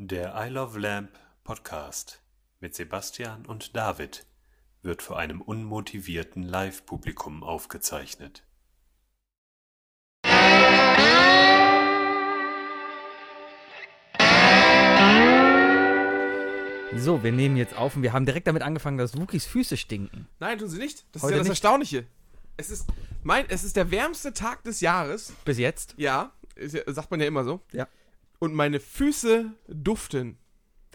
Der I Love Lamp Podcast mit Sebastian und David wird vor einem unmotivierten Live-Publikum aufgezeichnet. So, wir nehmen jetzt auf und wir haben direkt damit angefangen, dass Wookies Füße stinken. Nein, tun sie nicht. Das Heute ist ja das nicht. Erstaunliche. Es ist, mein, es ist der wärmste Tag des Jahres. Bis jetzt. Ja, ist ja sagt man ja immer so. Ja. Und meine Füße duften.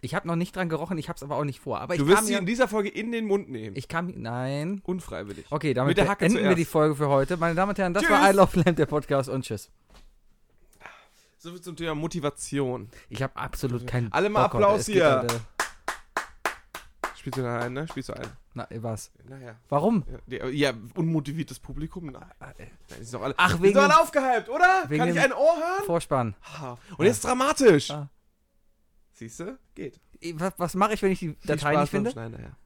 Ich habe noch nicht dran gerochen, ich habe es aber auch nicht vor. Aber Du ich wirst sie in dieser Folge in den Mund nehmen. ich kam, nein. Unfreiwillig. Okay, damit beenden wir zuerst. die Folge für heute. Meine Damen und Herren, das Tschüss. war I Love Lamp, der Podcast und tschüss. So viel zum Thema Motivation. Ich habe absolut keinen Alle mal Bock. Applaus hier. Spielst du da ein, ne? Spielst du ein? Na, was? Naja. Warum? Ja, die- ja, unmotiviertes Publikum? Nein. Nein, die sind doch alle, Ach, die wegen sind doch alle aufgehypt, oder? wegen Kann ich ein Ohr hören? Vorspann. Ha. Und jetzt dramatisch. Ah. Siehst du? Geht. Was, was mache ich, wenn ich die Viel Datei Spaß nicht finde? beim Schneiden, ja.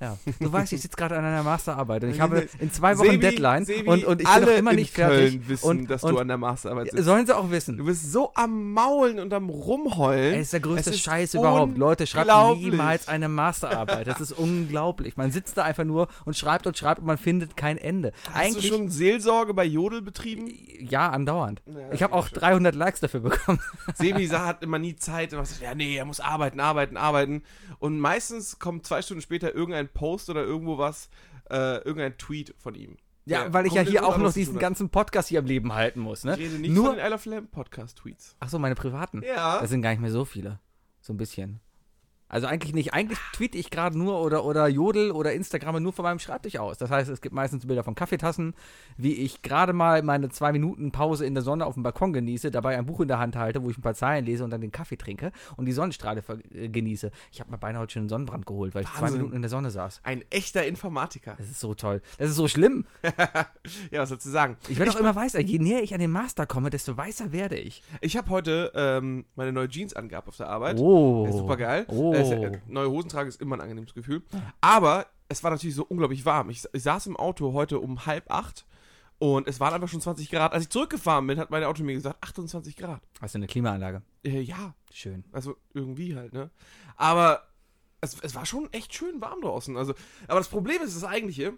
Ja. Du weißt, ich sitze gerade an einer Masterarbeit und ich habe in zwei Wochen Sebi, Deadline Sebi, und, und ich alle bin noch immer nicht Köln fertig. wissen, und, dass und du an der Masterarbeit sitzt. sollen sie auch wissen. Du bist so am Maulen und am Rumheulen. Es ist der größte ist Scheiß überhaupt. Leute, schreibt niemals eine Masterarbeit. Das ist unglaublich. Man sitzt da einfach nur und schreibt und schreibt und man findet kein Ende. Hast Eigentlich du schon Seelsorge bei Jodel betrieben? ja, andauernd. Ja, ich habe auch schön. 300 Likes dafür bekommen. Sebi hat immer nie Zeit. Und sagt, ja, nee, er muss arbeiten, arbeiten, arbeiten. Und meistens kommt zwei Stunden später irgendein Post oder irgendwo was, äh, irgendein Tweet von ihm. Ja, Der weil ich ja hier auch noch diesen ganzen Podcast hier am Leben halten muss. Ne? Ich rede nicht Nur, von den I Love Lamp Podcast Tweets. ach so, meine privaten. Ja. Das sind gar nicht mehr so viele. So ein bisschen. Also eigentlich nicht. Eigentlich tweete ich gerade nur oder, oder Jodel oder Instagramme nur von meinem Schreibtisch aus. Das heißt, es gibt meistens Bilder von Kaffeetassen, wie ich gerade mal meine zwei Minuten Pause in der Sonne auf dem Balkon genieße, dabei ein Buch in der Hand halte, wo ich ein paar Zeilen lese und dann den Kaffee trinke und die Sonnenstrahle äh, genieße. Ich habe mir beinahe heute schon einen Sonnenbrand geholt, weil ich zwei Wahnsinn. Minuten in der Sonne saß. Ein echter Informatiker. Das ist so toll. Das ist so schlimm. Ja, was sollst du sagen? Ich werde auch immer weißer. Je näher ich an den Master komme, desto weißer werde ich. Ich habe heute ähm, meine neue Jeans angehabt auf der Arbeit. Oh. Super geil. Oh. Äh, äh, neue Hosen tragen ist immer ein angenehmes Gefühl. Aber es war natürlich so unglaublich warm. Ich, ich saß im Auto heute um halb acht und es waren einfach schon 20 Grad. Als ich zurückgefahren bin, hat mein Auto mir gesagt, 28 Grad. Hast du eine Klimaanlage? Äh, ja, Schön. also irgendwie halt, ne? Aber es, es war schon echt schön warm draußen. Also, aber das Problem ist das eigentliche.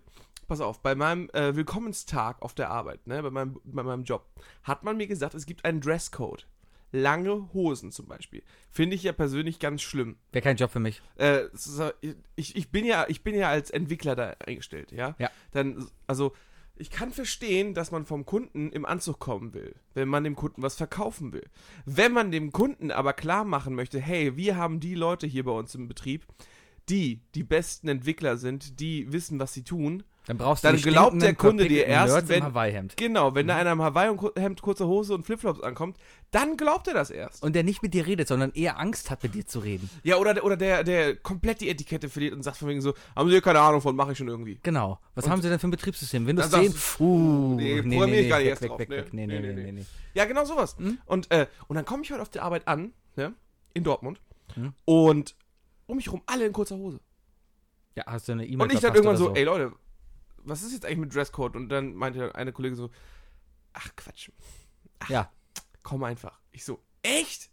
Pass auf, bei meinem äh, Willkommenstag auf der Arbeit, ne, bei meinem, bei meinem Job, hat man mir gesagt, es gibt einen Dresscode. Lange Hosen zum Beispiel. Finde ich ja persönlich ganz schlimm. Wäre kein Job für mich. Äh, ich, ich, bin ja, ich bin ja als Entwickler da eingestellt, ja? Ja. Dann, also, ich kann verstehen, dass man vom Kunden im Anzug kommen will, wenn man dem Kunden was verkaufen will. Wenn man dem Kunden aber klar machen möchte, hey, wir haben die Leute hier bei uns im Betrieb, die die besten Entwickler sind, die wissen, was sie tun. Dann brauchst Dann die glaubt der Kunde dir erst, wenn- Hawaii-Hemd. Genau, wenn da einer im Hawaii-Hemd, kurzer Hose und Flipflops ankommt, dann glaubt er das erst. Und der nicht mit dir redet, sondern eher Angst hat, mit dir zu reden. Ja, oder, der- oder der, der komplett die Etikette verliert und sagt von wegen so, haben Sie hier keine Ahnung von, mache ich schon irgendwie. Genau. Was haben sie denn für ein Betriebssystem? Windows Dann 10? sagst Uh, nee, programmier ich gar nicht weg, erst weg, drauf. weg, Nee, weg. Nee, nee, nee, nee, nee. Ja, genau sowas. Hm? Und, äh, und dann komme ich heute auf der Arbeit an, ne, in Dortmund, Hm? und um mich rum alle in kurzer Hose. Ja, hast du eine E-Mail Und ich dann irgendwann so, ey Leute, was ist jetzt eigentlich mit Dresscode? Und dann meinte eine Kollegin so, ach Quatsch, Ja. komm einfach. Ich so, echt?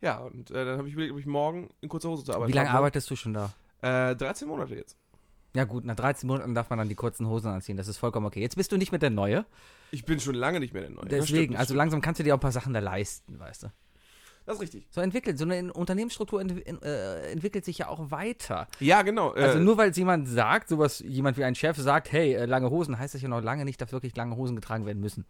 Ja, und äh, dann habe ich überlegt, ob ich morgen in kurzer Hose zur Arbeit Wie lange komme. arbeitest du schon da? Äh, 13 Monate jetzt. Ja gut, nach 13 Monaten darf man dann die kurzen Hosen anziehen. Das ist vollkommen okay. Jetzt bist du nicht mit der Neue. Ich bin schon lange nicht mehr der Neue. Deswegen, stimmt, also stimmt. langsam kannst du dir auch ein paar Sachen da leisten, weißt du. Das ist richtig. So entwickelt, so eine Unternehmensstruktur ent äh, entwickelt sich ja auch weiter. Ja, genau. Äh, Also nur weil es jemand sagt, sowas, jemand wie ein Chef sagt, hey, äh, lange Hosen, heißt das ja noch lange nicht, dass wirklich lange Hosen getragen werden müssen.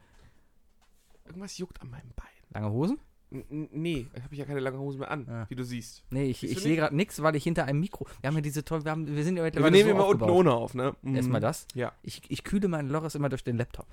irgendwas juckt an meinem Bein. Lange Hosen? N nee, ich habe ja keine lange Hose mehr an, Ah. wie du siehst. Nee, ich, ich sehe gerade nichts, weil ich hinter einem Mikro. Wir haben ja diese toll, wir, haben, wir sind ja wir mittlerweile nehmen so immer unten aufgebaut. ohne auf, ne? Mhm. Erstmal das. Ja. Ich, ich kühle meinen Loris immer durch den Laptop.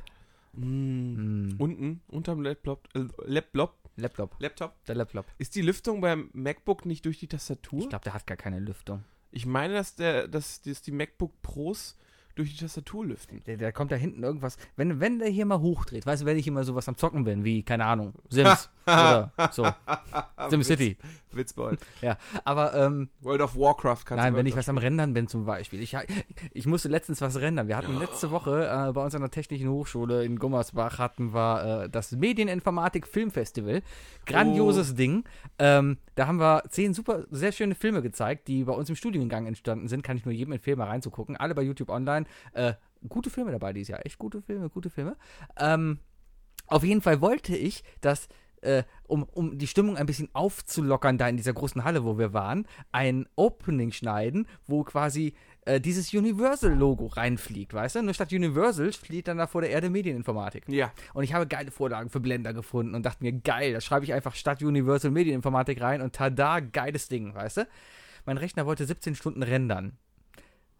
Mhm. Mm. Unten, unterm Laptop, äh, Laptop, Laptop, Laptop. der Laptop. Ist die Lüftung beim MacBook nicht durch die Tastatur? Ich glaube, der hat gar keine Lüftung. Ich meine, dass, der, dass, dass die MacBook Pros durch die Tastatur lüften. Der, der kommt da hinten irgendwas. Wenn, wenn der hier mal hochdreht, weißt du, wenn ich immer sowas am Zocken bin, wie, keine Ahnung, Sims. Oder so. SimCity. Witzbold. Ja, aber ähm, World of Warcraft kannst Nein, wenn ich was am Rendern bin zum Beispiel. Ich, ich musste letztens was rendern. Wir hatten letzte Woche äh, bei uns an der Technischen Hochschule in Gummersbach hatten wir äh, das Medieninformatik Filmfestival. Grandioses Ding. Ähm, da haben wir zehn super, sehr schöne Filme gezeigt, die bei uns im Studiengang entstanden sind. Kann ich nur jedem empfehlen, mal reinzugucken. Alle bei YouTube online. Äh, gute Filme dabei dieses Jahr. Echt gute Filme, gute Filme. Ähm, auf jeden Fall wollte ich, dass, äh, um, um die Stimmung ein bisschen aufzulockern, da in dieser großen Halle, wo wir waren, ein Opening schneiden, wo quasi äh, dieses Universal-Logo reinfliegt, weißt du? Nur statt Universal fliegt dann da vor der Erde Medieninformatik. Ja. Und ich habe geile Vorlagen für Blender gefunden und dachte mir, geil, da schreibe ich einfach statt Universal Medieninformatik rein und tada, geiles Ding, weißt du? Mein Rechner wollte 17 Stunden rendern.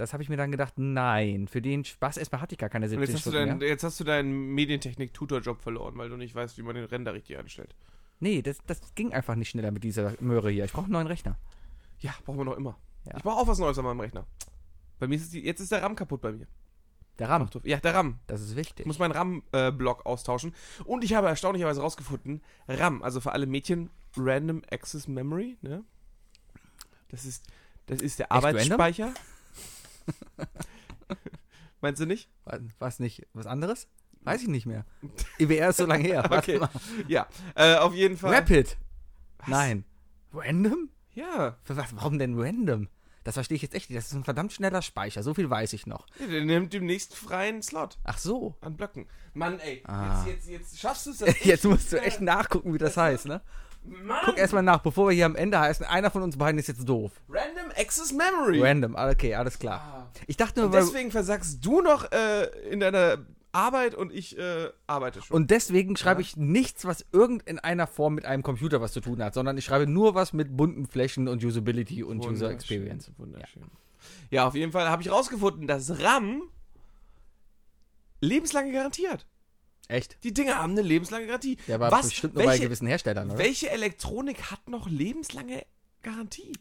Das habe ich mir dann gedacht, nein, für den Spaß, erstmal hatte ich gar keine Und 17 jetzt hast, Stunden deinen, mehr. jetzt hast du deinen Medientechnik-Tutor-Job verloren, weil du nicht weißt, wie man den Render richtig einstellt. Nee, das, das ging einfach nicht schneller mit dieser Möhre hier. Ich brauche einen neuen Rechner. Ja, brauchen wir noch immer. Ja. Ich brauche auch was Neues an meinem Rechner. Bei mir ist die, jetzt ist der RAM kaputt bei mir. Der RAM, Ja, der RAM. das ist Ich wichtig. muss meinen RAM-Block austauschen. Und ich habe erstaunlicherweise rausgefunden, RAM, also für alle Mädchen, Random Access Memory, ne? Das ist, das ist der Echt random? Meinst du nicht? War's nicht was anderes? Weiß ich nicht mehr. IBR ist so lange her. Okay. Ja, äh, auf jeden Fall. Rapid. Nein. Random? Ja, was, warum denn random? Das verstehe ich jetzt echt nicht. Das ist ein verdammt schneller Speicher. So viel weiß ich noch. der nimmt demnächst freien Slot Ach so. an Blöcken. Mann, ey, Ah. jetzt, jetzt, jetzt schaffst du es. Jetzt musst du echt nachgucken, wie das heißt, ne? Mann, Guck erstmal nach, bevor wir hier am Ende heißen, einer von uns beiden ist jetzt doof. Random Access Memory. Random, ah, okay, alles klar. Ah. Ich dachte nur, Und weil, deswegen versagst du noch äh, in deiner Arbeit und ich äh, arbeite schon. und deswegen schreibe ich nichts, was irgendeiner Form mit einem Computer was zu tun hat, sondern ich schreibe nur was mit bunten Flächen und Usability und User Experience. Wunderschön. Ja. auf jeden Fall habe ich rausgefunden, dass RAM lebenslange Garantie hat. Echt? Die Dinge haben eine lebenslange Garantie. Der war Was? bestimmt nur bei welche, gewissen Herstellern, oder? welche Elektronik hat noch lebenslange Garantie?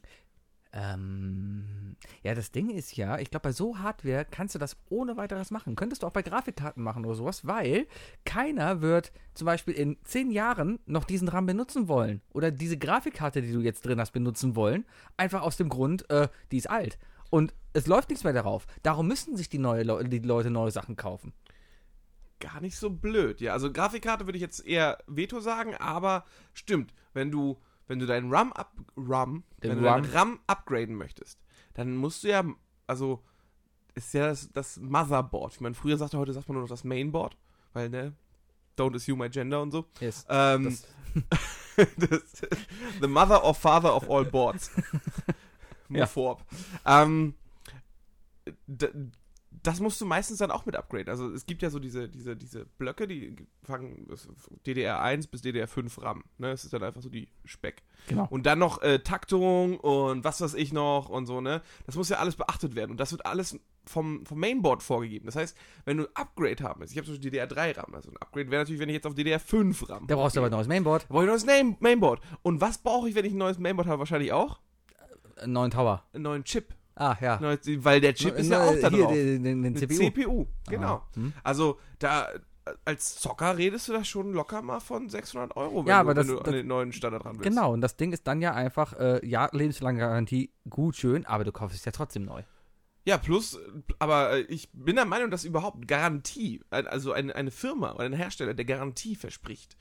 Ähm, ja, das Ding ist ja, ich glaube, bei so Hardware kannst du das ohne weiteres machen. Könntest du auch bei Grafikkarten machen oder sowas, weil keiner wird zum Beispiel in zehn Jahren noch diesen RAM benutzen wollen. Oder diese Grafikkarte, die du jetzt drin hast, benutzen wollen. Einfach aus dem Grund, äh, die ist alt. Und es läuft nichts mehr darauf. Darum müssen sich die, neue Le die Leute neue Sachen kaufen. Gar nicht so blöd. Ja, also Grafikkarte würde ich jetzt eher Veto sagen, aber stimmt, wenn du wenn du deinen RAM up RAM, Den wenn du deinen RAM. RAM upgraden möchtest, dann musst du ja also ist ja das, das Motherboard. Ich meine, früher sagte heute sagt man nur noch das Mainboard, weil ne Don't assume my gender und so. Yes. Ähm, das, the mother or father of all boards. Ja. Morph. Ähm, das musst du meistens dann auch mit upgraden. Also es gibt ja so diese, diese, diese Blöcke, die fangen das- DDR1 bis DDR5 RAM. Ne? Das ist dann einfach so die Speck. Genau. Und dann noch äh, Taktung und was weiß ich noch und so, ne? Das muss ja alles beachtet werden. Und das wird alles vom, vom Mainboard vorgegeben. Das heißt, wenn du ein Upgrade haben willst, ich habe zum Beispiel DDR3 RAM, also ein Upgrade wäre natürlich, wenn ich jetzt auf DDR5 RAM Da brauchst du aber ein neues Mainboard, Brauche ich ein neues Name Mainboard. Und was brauche ich, wenn ich ein neues Mainboard habe? Wahrscheinlich auch einen neuen Tower. einen neuen Chip. Ah, ja. Neues, weil der Chip ist ja auch da Hier, drauf. den, den, den CPU. CPU, genau. Ah, hm. Also da als Zocker redest du da schon locker mal von 600 Euro, wenn Ja, du, aber das- wenn du an das- den neuen Standard ran willst. Genau, und das Ding ist dann ja einfach, äh, ja, lebenslange Garantie, gut, schön, aber du kaufst es ja trotzdem neu. Ja, plus, aber äh, ich bin der Meinung, dass überhaupt Garantie, also eine, eine Firma oder ein Hersteller, der Garantie verspricht,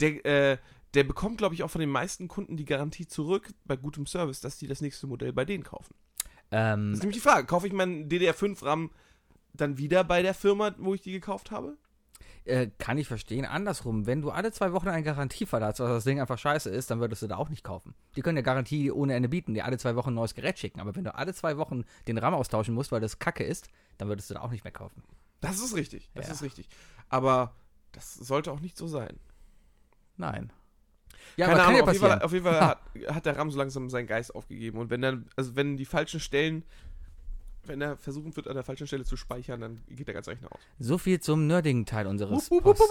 der, äh, der bekommt, glaube ich, auch von den meisten Kunden die Garantie zurück bei gutem Service, dass die das nächste Modell bei denen kaufen. Ähm, Das ist nämlich die Frage, kaufe ich meinen DDR5 RAM dann wieder bei der Firma, wo ich die gekauft habe? äh, kann ich verstehen. Andersrum, wenn du alle zwei Wochen eine Garantie verlässt, dass das Ding einfach scheiße ist, dann würdest du da auch nicht kaufen. Die können ja Garantie ohne Ende bieten, dir alle zwei Wochen ein neues Gerät schicken. Aber wenn du alle zwei Wochen den RAM austauschen musst, weil das Kacke ist, dann würdest du da auch nicht mehr kaufen. Das ist richtig, das Ja. ist richtig. Aber das sollte auch nicht so sein. Nein. Ja, Keine Ahnung, ja auf jeden Fall, auf jeden Fall hat, hat der RAM so langsam seinen Geist aufgegeben. Und wenn dann, also wenn die falschen Stellen, wenn er versuchen wird, an der falschen Stelle zu speichern, dann geht der ganze Rechner aus. So viel zum nerdigen Teil unseres Post,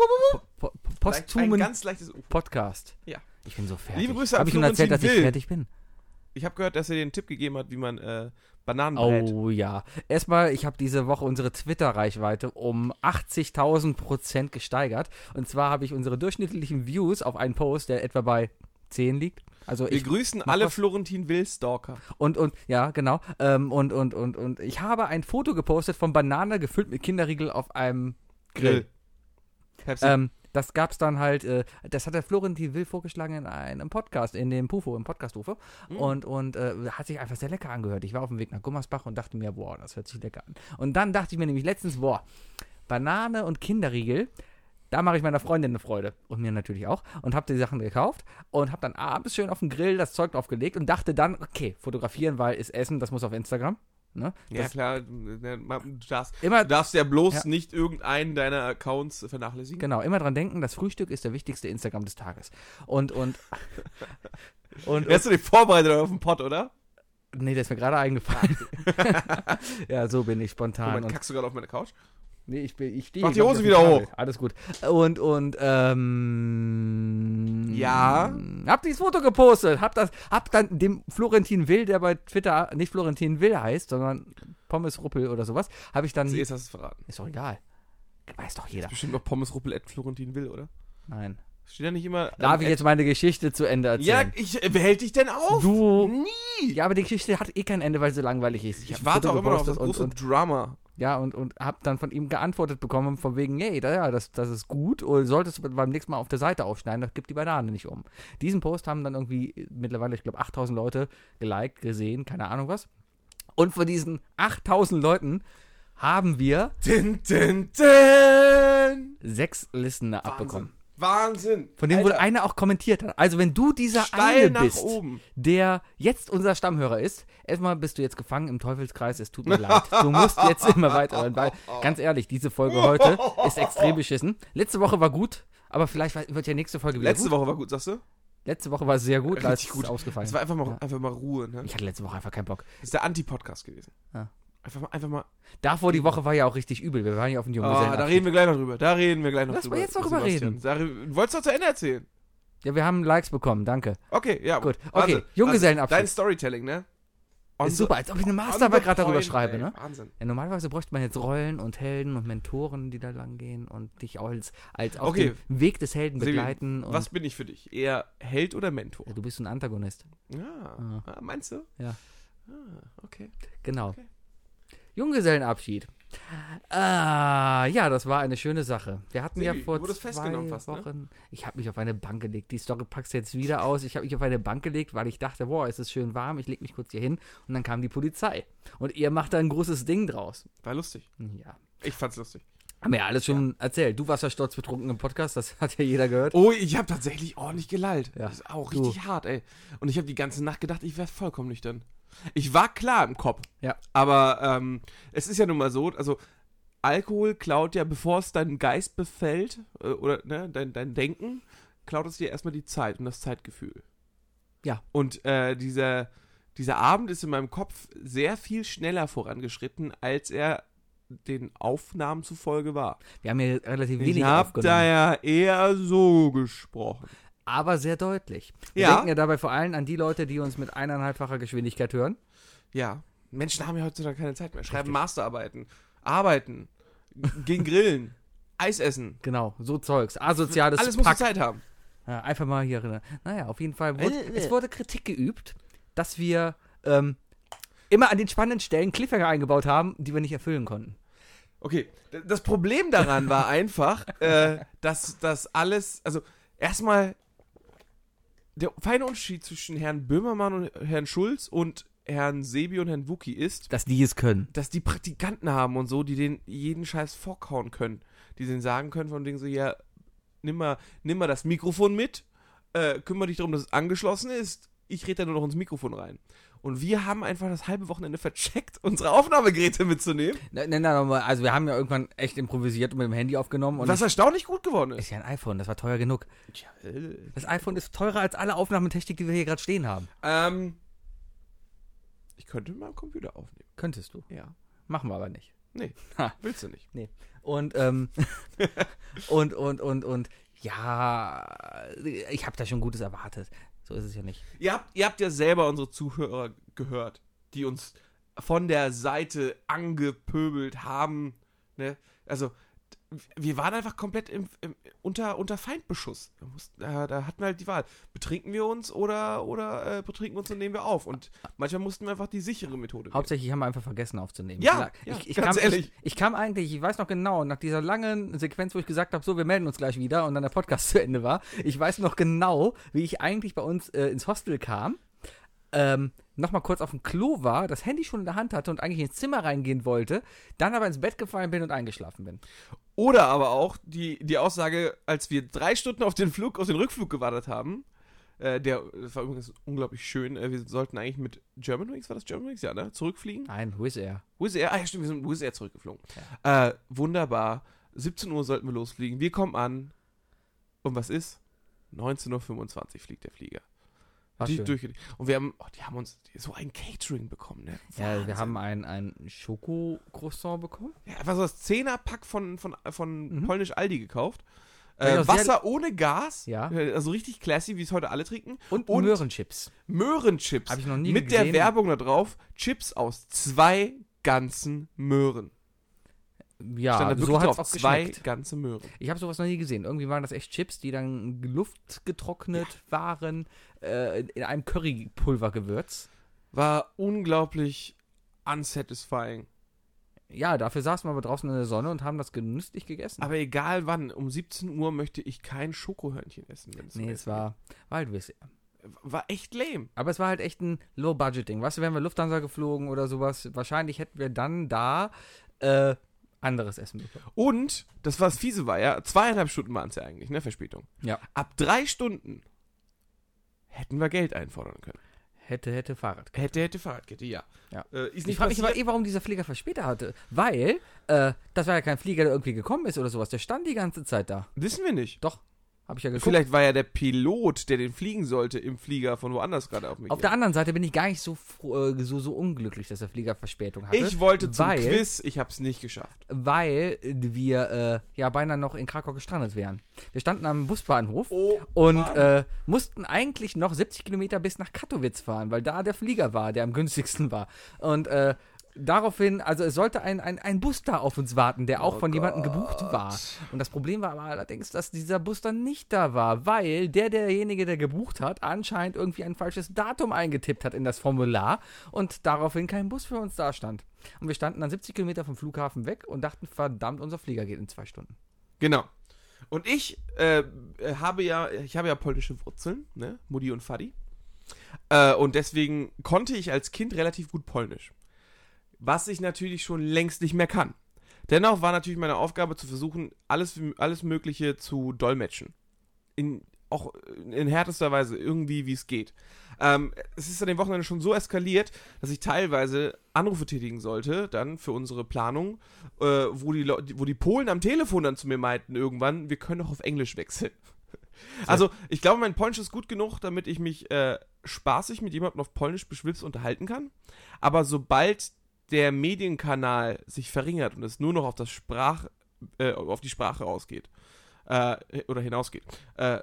po, posthumen ganz leichtes UFO. Podcast. Ja. Ich bin so fertig. Liebe Grüße Habe ich schon erzählt, dass ich fertig bin? Ich habe gehört, dass er dir einen Tipp gegeben hat, wie man äh, Bananen brät. Oh ja. Erstmal, ich habe diese Woche unsere Twitter-Reichweite um 80.000 Prozent gesteigert. Und zwar habe ich unsere durchschnittlichen Views auf einen Post, der etwa bei 10 liegt. Also Wir ich grüßen alle was- Florentin Will-Stalker. und und ja genau ähm, und und und und ich habe ein Foto gepostet von Banane gefüllt mit Kinderriegel auf einem Grill. Pepsi. Ähm, das gab's dann halt, äh, das hat der Florentin Will vorgeschlagen in einem Podcast, in dem Pufo, im Podcast UFO. Mhm. Und, und äh, hat sich einfach sehr lecker angehört. Ich war auf dem Weg nach Gummersbach und dachte mir, boah, das hört sich lecker an. Und dann dachte ich mir nämlich letztens, boah, Banane und Kinderriegel, da mache ich meiner Freundin eine Freude und mir natürlich auch und habe die Sachen gekauft und habe dann abends schön auf dem Grill das Zeug draufgelegt und dachte dann, okay, fotografieren, weil ist Essen, das muss auf Instagram. Ne? ja, Das klar. ne, Du darfst, immer du darfst ja bloß Ja. nicht irgendeinen deiner Accounts vernachlässigen. Genau, immer dran denken, das Frühstück ist der wichtigste Instagram des Tages. Und, und, und, Hast du dich vorbereitet auf den Pott, oder? nee, das ist mir gerade eingefallen. ja, so bin ich spontan. Moment, Und, kackst du gerade auf meine Couch? Nee, ich, bin- ich stehe Mach die ich, Hose wieder hoch. Alles gut. Und, und, ähm. Ja? Hab dieses Foto gepostet. Hab das, hab dann dem Florentin Will, der bei Twitter nicht Florentin Will heißt, sondern Pommes Ruppel oder sowas, habe ich dann. Hast du es verraten. Ist doch egal. Weiß doch jeder. Bestimmt noch Pommes Ruppel at Florentin Will, oder? Nein. Steht da nicht immer. Darf ähm, ich jetzt meine Geschichte zu Ende Ja, erzählen? ich, äh, wer hält dich denn auf? Du. Nie! Ja, aber die Geschichte hat eh kein Ende, weil sie so langweilig ist. Ich ein warte auch immer noch auf das gepostet große und, und, Drama. Ja, und, und hab dann von ihm geantwortet bekommen, von wegen, hey, da, ja, das, das ist gut, oder solltest du beim nächsten Mal auf der Seite aufschneiden, das gibt die Banane nicht um. Diesen Post haben dann irgendwie mittlerweile, ich glaube, 8000 Leute geliked, gesehen, keine Ahnung was. Und von diesen 8000 Leuten haben wir Din, din, din. sechs Listener abbekommen. Wahnsinn. Von wohl Alter, einer auch kommentiert hat. Also wenn du dieser steil eine bist, oben. der jetzt unser Stammhörer ist, erstmal bist du jetzt gefangen im Teufelskreis, es tut mir leid. Du musst jetzt immer weiter. Weil, ganz ehrlich, diese Folge heute ist extrem beschissen. Letzte Woche war gut, aber vielleicht wird ja nächste Folge wieder Letzte gut. Woche war gut, sagst du? Letzte Woche war sehr gut, da Richtig ist gut. ausgefallen. Es war einfach mal, Ja. einfach mal Ruhe, ne? Ich hatte letzte Woche einfach keinen Bock. Das ist der Anti-Podcast gewesen. Ja. Einfach mal, einfach mal. Davor die Woche war ja auch richtig übel. Wir waren ja auf dem Ah, Junggesellen. da reden wir gleich noch drüber. Da reden wir gleich noch Lass drüber. mal jetzt noch drüber Sebastian. Da, du wolltest doch zu Ende erzählen. ja, wir haben Likes bekommen, danke. Okay, ja. Gut. Okay, Junggesellenabschied. Dein Storytelling, ne? On Ist super, als ob ich eine Masterarbeit gerade darüber schreibe, ey. ne? Wahnsinn. Ja, normalerweise bräuchte man jetzt Rollen und Helden und Mentoren, die da lang gehen und dich auch als, als auf Okay. dem Weg des Helden begleiten. Was bin ich für dich? Eher Held oder Mentor? ja, du bist ein Antagonist. Ja. Ah, meinst du? Ja. Ah, okay. Genau. Okay. Junggesellenabschied. Ah, ja, das war eine schöne Sache. Wir hatten ja Sebi, vor zwei festgenommen fast, ne? Wochen. Ich habe mich auf eine Bank gelegt. Die Story packst du jetzt wieder aus. Ich habe mich auf eine Bank gelegt, weil ich dachte, boah, es ist schön warm. Ich leg mich kurz hier hin. Und dann kam die Polizei. Und ihr macht da ein großes Ding draus. War lustig. Ja. Ich fand's lustig. Haben wir ja alles schon erzählt. Du warst ja sturzbetrunken im Podcast. Das hat ja jeder gehört. Oh, ich habe tatsächlich ordentlich gelallt. Ja. Das ist auch Du. richtig hart, ey. Und ich habe die ganze Nacht gedacht, ich wäre vollkommen nüchtern. Ich war klar im Kopf. Ja. Aber ähm, es ist ja nun mal so, also Alkohol klaut ja, bevor es deinen Geist befällt, äh, oder ne, dein, dein Denken, klaut es dir erstmal die Zeit und das Zeitgefühl. Ja. Und äh, dieser, dieser Abend ist in meinem Kopf sehr viel schneller vorangeschritten, als er den Aufnahmen zufolge war. Wir haben ja relativ Ich wenig habe aufgenommen. da ja eher so gesprochen. Aber sehr deutlich. Wir Ja. denken ja dabei vor allem an die Leute, die uns mit eineinhalbfacher Geschwindigkeit hören. Ja. Menschen haben ja heutzutage keine Zeit mehr. Schreiben Masterarbeiten, arbeiten, gehen grillen, Eis essen. Genau, so Zeugs. Asoziales Alles muss Pack. Zeit haben. Ja, einfach mal hier. ne? Naja, auf jeden Fall wurde, Äh, äh. es wurde Kritik geübt, dass wir ähm, immer an den spannenden Stellen Cliffhanger eingebaut haben, die wir nicht erfüllen konnten. Okay, das Problem daran war einfach, äh, dass das alles, also erstmal der feine Unterschied zwischen Herrn Böhmermann und Herrn Schulz und Herrn Sebi und Herrn Wuki ist, Dass die es können. dass die Praktikanten haben und so, die den jeden Scheiß vorkauen können. Die denen sagen können von Dingen so, ja, nimm mal, nimm mal das Mikrofon mit, äh, kümmere dich darum, dass es angeschlossen ist. Ich rede da nur noch ins Mikrofon rein. Und wir haben einfach das halbe Wochenende vercheckt, unsere Aufnahmegeräte mitzunehmen. Nein, nein, nein, also wir haben ja irgendwann echt improvisiert und mit dem Handy aufgenommen. Und was erstaunlich gut geworden ist ist. ja ein iPhone, das war teuer genug. äh, Das iPhone ist teurer als alle Aufnahmetechnik, die wir hier gerade stehen haben. Ähm, ich könnte mit meinem Computer aufnehmen. Könntest du. Ja. Machen wir aber nicht. Nee, Ha. willst du nicht. Und, ähm, und, und, und, und, ja, ich habe da schon Gutes erwartet. So ist es ja nicht. Ihr habt, ihr habt ja selber unsere Zuhörer gehört, die uns von der Seite angepöbelt haben. Ne? Also, wir waren einfach komplett im, im, unter, unter Feindbeschuss. Da, mussten, da, da hatten wir halt die Wahl. Betrinken wir uns oder, oder äh, betrinken wir uns und nehmen wir auf? Und manchmal mussten wir einfach die sichere Methode wählen. Hauptsächlich haben wir einfach vergessen aufzunehmen. Ja, ich, ja, ich, ich ganz kam, ehrlich. Ich, ich kam eigentlich, ich weiß noch genau, nach dieser langen Sequenz, wo ich gesagt habe, so, wir melden uns gleich wieder und dann der Podcast zu Ende war. Ich weiß noch genau, wie ich eigentlich bei uns äh, ins Hostel kam. Ähm, nochmal kurz auf dem Klo war, das Handy schon in der Hand hatte und eigentlich ins Zimmer reingehen wollte, dann aber ins Bett gefallen bin und eingeschlafen bin. Oder aber auch die, die Aussage, als wir drei Stunden auf den Flug, auf den Rückflug gewartet haben, äh, der das war übrigens unglaublich schön. Äh, wir sollten eigentlich mit Germanwings, war das Germanwings? Ja, ne? Zurückfliegen. Nein, Wizz Air. Wizz Air, ah ja, stimmt, wir sind mit Wizz Air zurückgeflogen. Äh, wunderbar. 17 Uhr sollten wir losfliegen. Wir kommen an. Und was ist? 19.25 Uhr fliegt der Flieger. War die, schön. durch, und wir haben, oh, die haben uns so ein Catering bekommen, ne? Ja, wir haben ein, ein Schoko-Croissant bekommen. Ja, einfach so das Zehnerpack von, von, von Mhm. Polnisch Aldi gekauft. Äh, Wasser ohne Gas. Ja. Also richtig classy, wie es heute alle trinken. Und, Und- Möhrenchips. Möhrenchips. Hab ich noch nie Mit gesehen. der Werbung da drauf. Chips aus zwei ganzen Möhren. Ja, so hat es auch Zwei geschmeckt. ganze Möhren. Ich habe sowas noch nie gesehen. Irgendwie waren das echt Chips, die dann luftgetrocknet waren, äh, in- in einem Currypulvergewürz. War unglaublich unsatisfying. Ja, dafür saßen wir aber draußen in der Sonne und haben das genüsslich gegessen. Aber egal wann, um 17 Uhr möchte ich kein Schokohörnchen essen. Wenn es nee, es war, war halt Air. War echt lame. Aber es war halt echt ein Low-Budget-Ding. Weißt du, wären wir Lufthansa geflogen oder sowas, wahrscheinlich hätten wir dann da äh, anderes Essen bekommen. Und, das was fiese war, ja, zweieinhalb Stunden waren es ja eigentlich, ne, Verspätung. Ja. Ab drei Stunden hätten wir Geld einfordern können. Hätte, hätte Fahrrad. Hätte, hätte Fahrradkette, ja. Ja. Äh, ist Ich frage mich aber eh, warum dieser Flieger verspätet hatte. Weil, äh, das war ja kein Flieger, der irgendwie gekommen ist oder sowas. Der stand die ganze Zeit da. Wissen wir nicht. Doch, habe ich ja geguckt. Vielleicht war ja der Pilot, der den fliegen sollte, im Flieger von woanders gerade auf mich. Auf der anderen Seite bin ich gar nicht so, froh- äh, so, so unglücklich, dass der Flieger Verspätung hatte. ich wollte zum weil, Quiz, ich hab's nicht geschafft. Weil wir äh, ja beinahe noch in Krakau gestrandet wären. Wir standen am Busbahnhof Oh, und äh, mussten eigentlich noch 70 Kilometer bis nach Katowice fahren, weil da der Flieger war, der am günstigsten war. Und äh, daraufhin, also es sollte ein, ein, ein Bus da auf uns warten, der auch Oh von jemandem gebucht war. Und das Problem war aber allerdings, dass dieser Bus dann nicht da war, weil der, derjenige, der gebucht hat, anscheinend irgendwie ein falsches Datum eingetippt hat in das Formular und daraufhin kein Bus für uns da stand. Und wir standen dann 70 Kilometer vom Flughafen weg und dachten, verdammt, unser Flieger geht in zwei Stunden. Genau. Und ich äh, äh, habe ja, ich habe ja polnische Wurzeln, ne? Mutti und Fadi. Äh, und deswegen konnte ich als Kind relativ gut Polnisch. Was ich natürlich schon längst nicht mehr kann. Dennoch war natürlich meine Aufgabe zu versuchen, alles, alles Mögliche zu dolmetschen. In, auch in härtester Weise, irgendwie, wie es geht. Ähm, es ist an dem Wochenende schon so eskaliert, dass ich teilweise Anrufe tätigen sollte, dann für unsere Planung, äh, wo, die wo die Polen am Telefon dann zu mir meinten irgendwann, wir können doch auf Englisch wechseln. Also, ich glaube, mein Polnisch ist gut genug, damit ich mich äh, spaßig mit jemandem auf Polnisch beschwipst unterhalten kann. Aber sobald der Medienkanal sich verringert und es nur noch auf das Sprach, äh, auf die Sprache rausgeht, äh, oder hinausgeht, äh,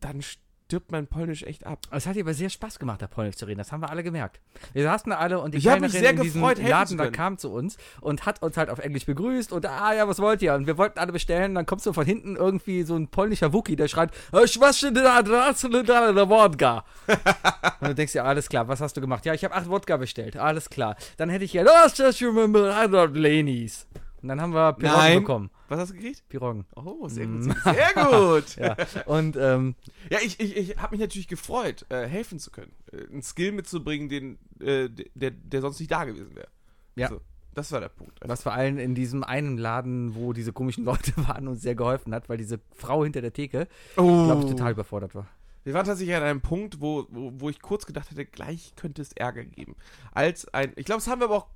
dann stirbt mein Polnisch echt ab. Es hat dir aber sehr Spaß gemacht, da Polnisch zu reden. Das haben wir alle gemerkt. Wir saßen da alle und die Ich hab mich Kellnerin sehr in diesem gefreut, Laden da kam zu uns und hat uns halt auf Englisch begrüßt und ah ja, was wollt ihr? Und wir wollten alle bestellen. Dann kommt so von hinten irgendwie so ein polnischer Wookie, der schreit, "Ich wasche da, da, da, da, da, Wodka. und du denkst dir, alles klar, was hast du gemacht? Ja, ich habe acht Wodka bestellt. Alles klar. Dann hätte ich ja, "Los, just remember, I don't Lenis. Und dann haben wir Piroggen Nein. bekommen. Was hast du gekriegt? Piroggen. Oh, sehr Mm. gut. Sehr gut. Ja. Und ähm, Ja, ich, ich, ich habe mich natürlich gefreut, äh, helfen zu können. Äh, einen Skill mitzubringen, den, äh, der, der sonst nicht da gewesen wäre. Ja. So, das war der Punkt. Was vor allem in diesem einen Laden, wo diese komischen Leute waren, uns sehr geholfen hat, weil diese Frau hinter der Theke, oh. glaube ich, total überfordert war. Wir waren tatsächlich an einem Punkt, wo, wo, wo ich kurz gedacht hätte, gleich könnte es Ärger geben. Als ein, ich glaube, das haben wir aber auch,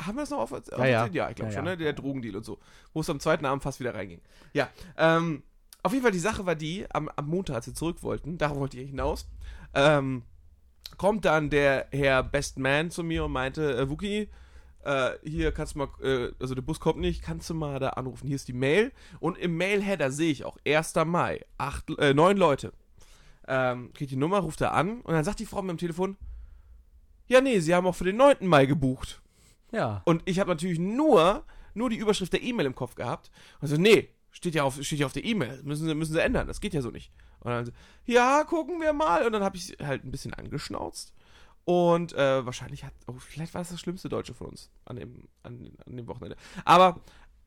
haben wir das noch auf, auf Ja, ja. ja ich glaube Ja, schon, ne? Der Drogendeal und so. Wo es am zweiten Abend fast wieder reinging. Ja, ähm, auf jeden Fall, die Sache war die, am, am Montag, als wir zurück wollten, darauf wollte ich hinaus, ähm, kommt dann der Herr Best Man zu mir und meinte, äh, Wookie, äh, hier kannst du mal, äh, also der Bus kommt nicht, kannst du mal da anrufen, hier ist die Mail. Und im Mail-Header sehe ich auch 1. Mai, acht, äh, neun Leute. ähm, kriegt die Nummer, ruft er an und dann sagt die Frau mir am Telefon, ja, nee, sie haben auch für den 9. Mai gebucht. Ja. Und ich habe natürlich nur, nur die Überschrift der E-Mail im Kopf gehabt. Und so, nee, steht ja auf, steht ja auf der E-Mail. Müssen sie, müssen sie ändern. Das geht ja so nicht. Und dann so, ja, gucken wir mal. Und dann habe ich halt ein bisschen angeschnauzt. Und äh, wahrscheinlich hat, oh, vielleicht war das das schlimmste Deutsche von uns an dem, an, an dem Wochenende. Aber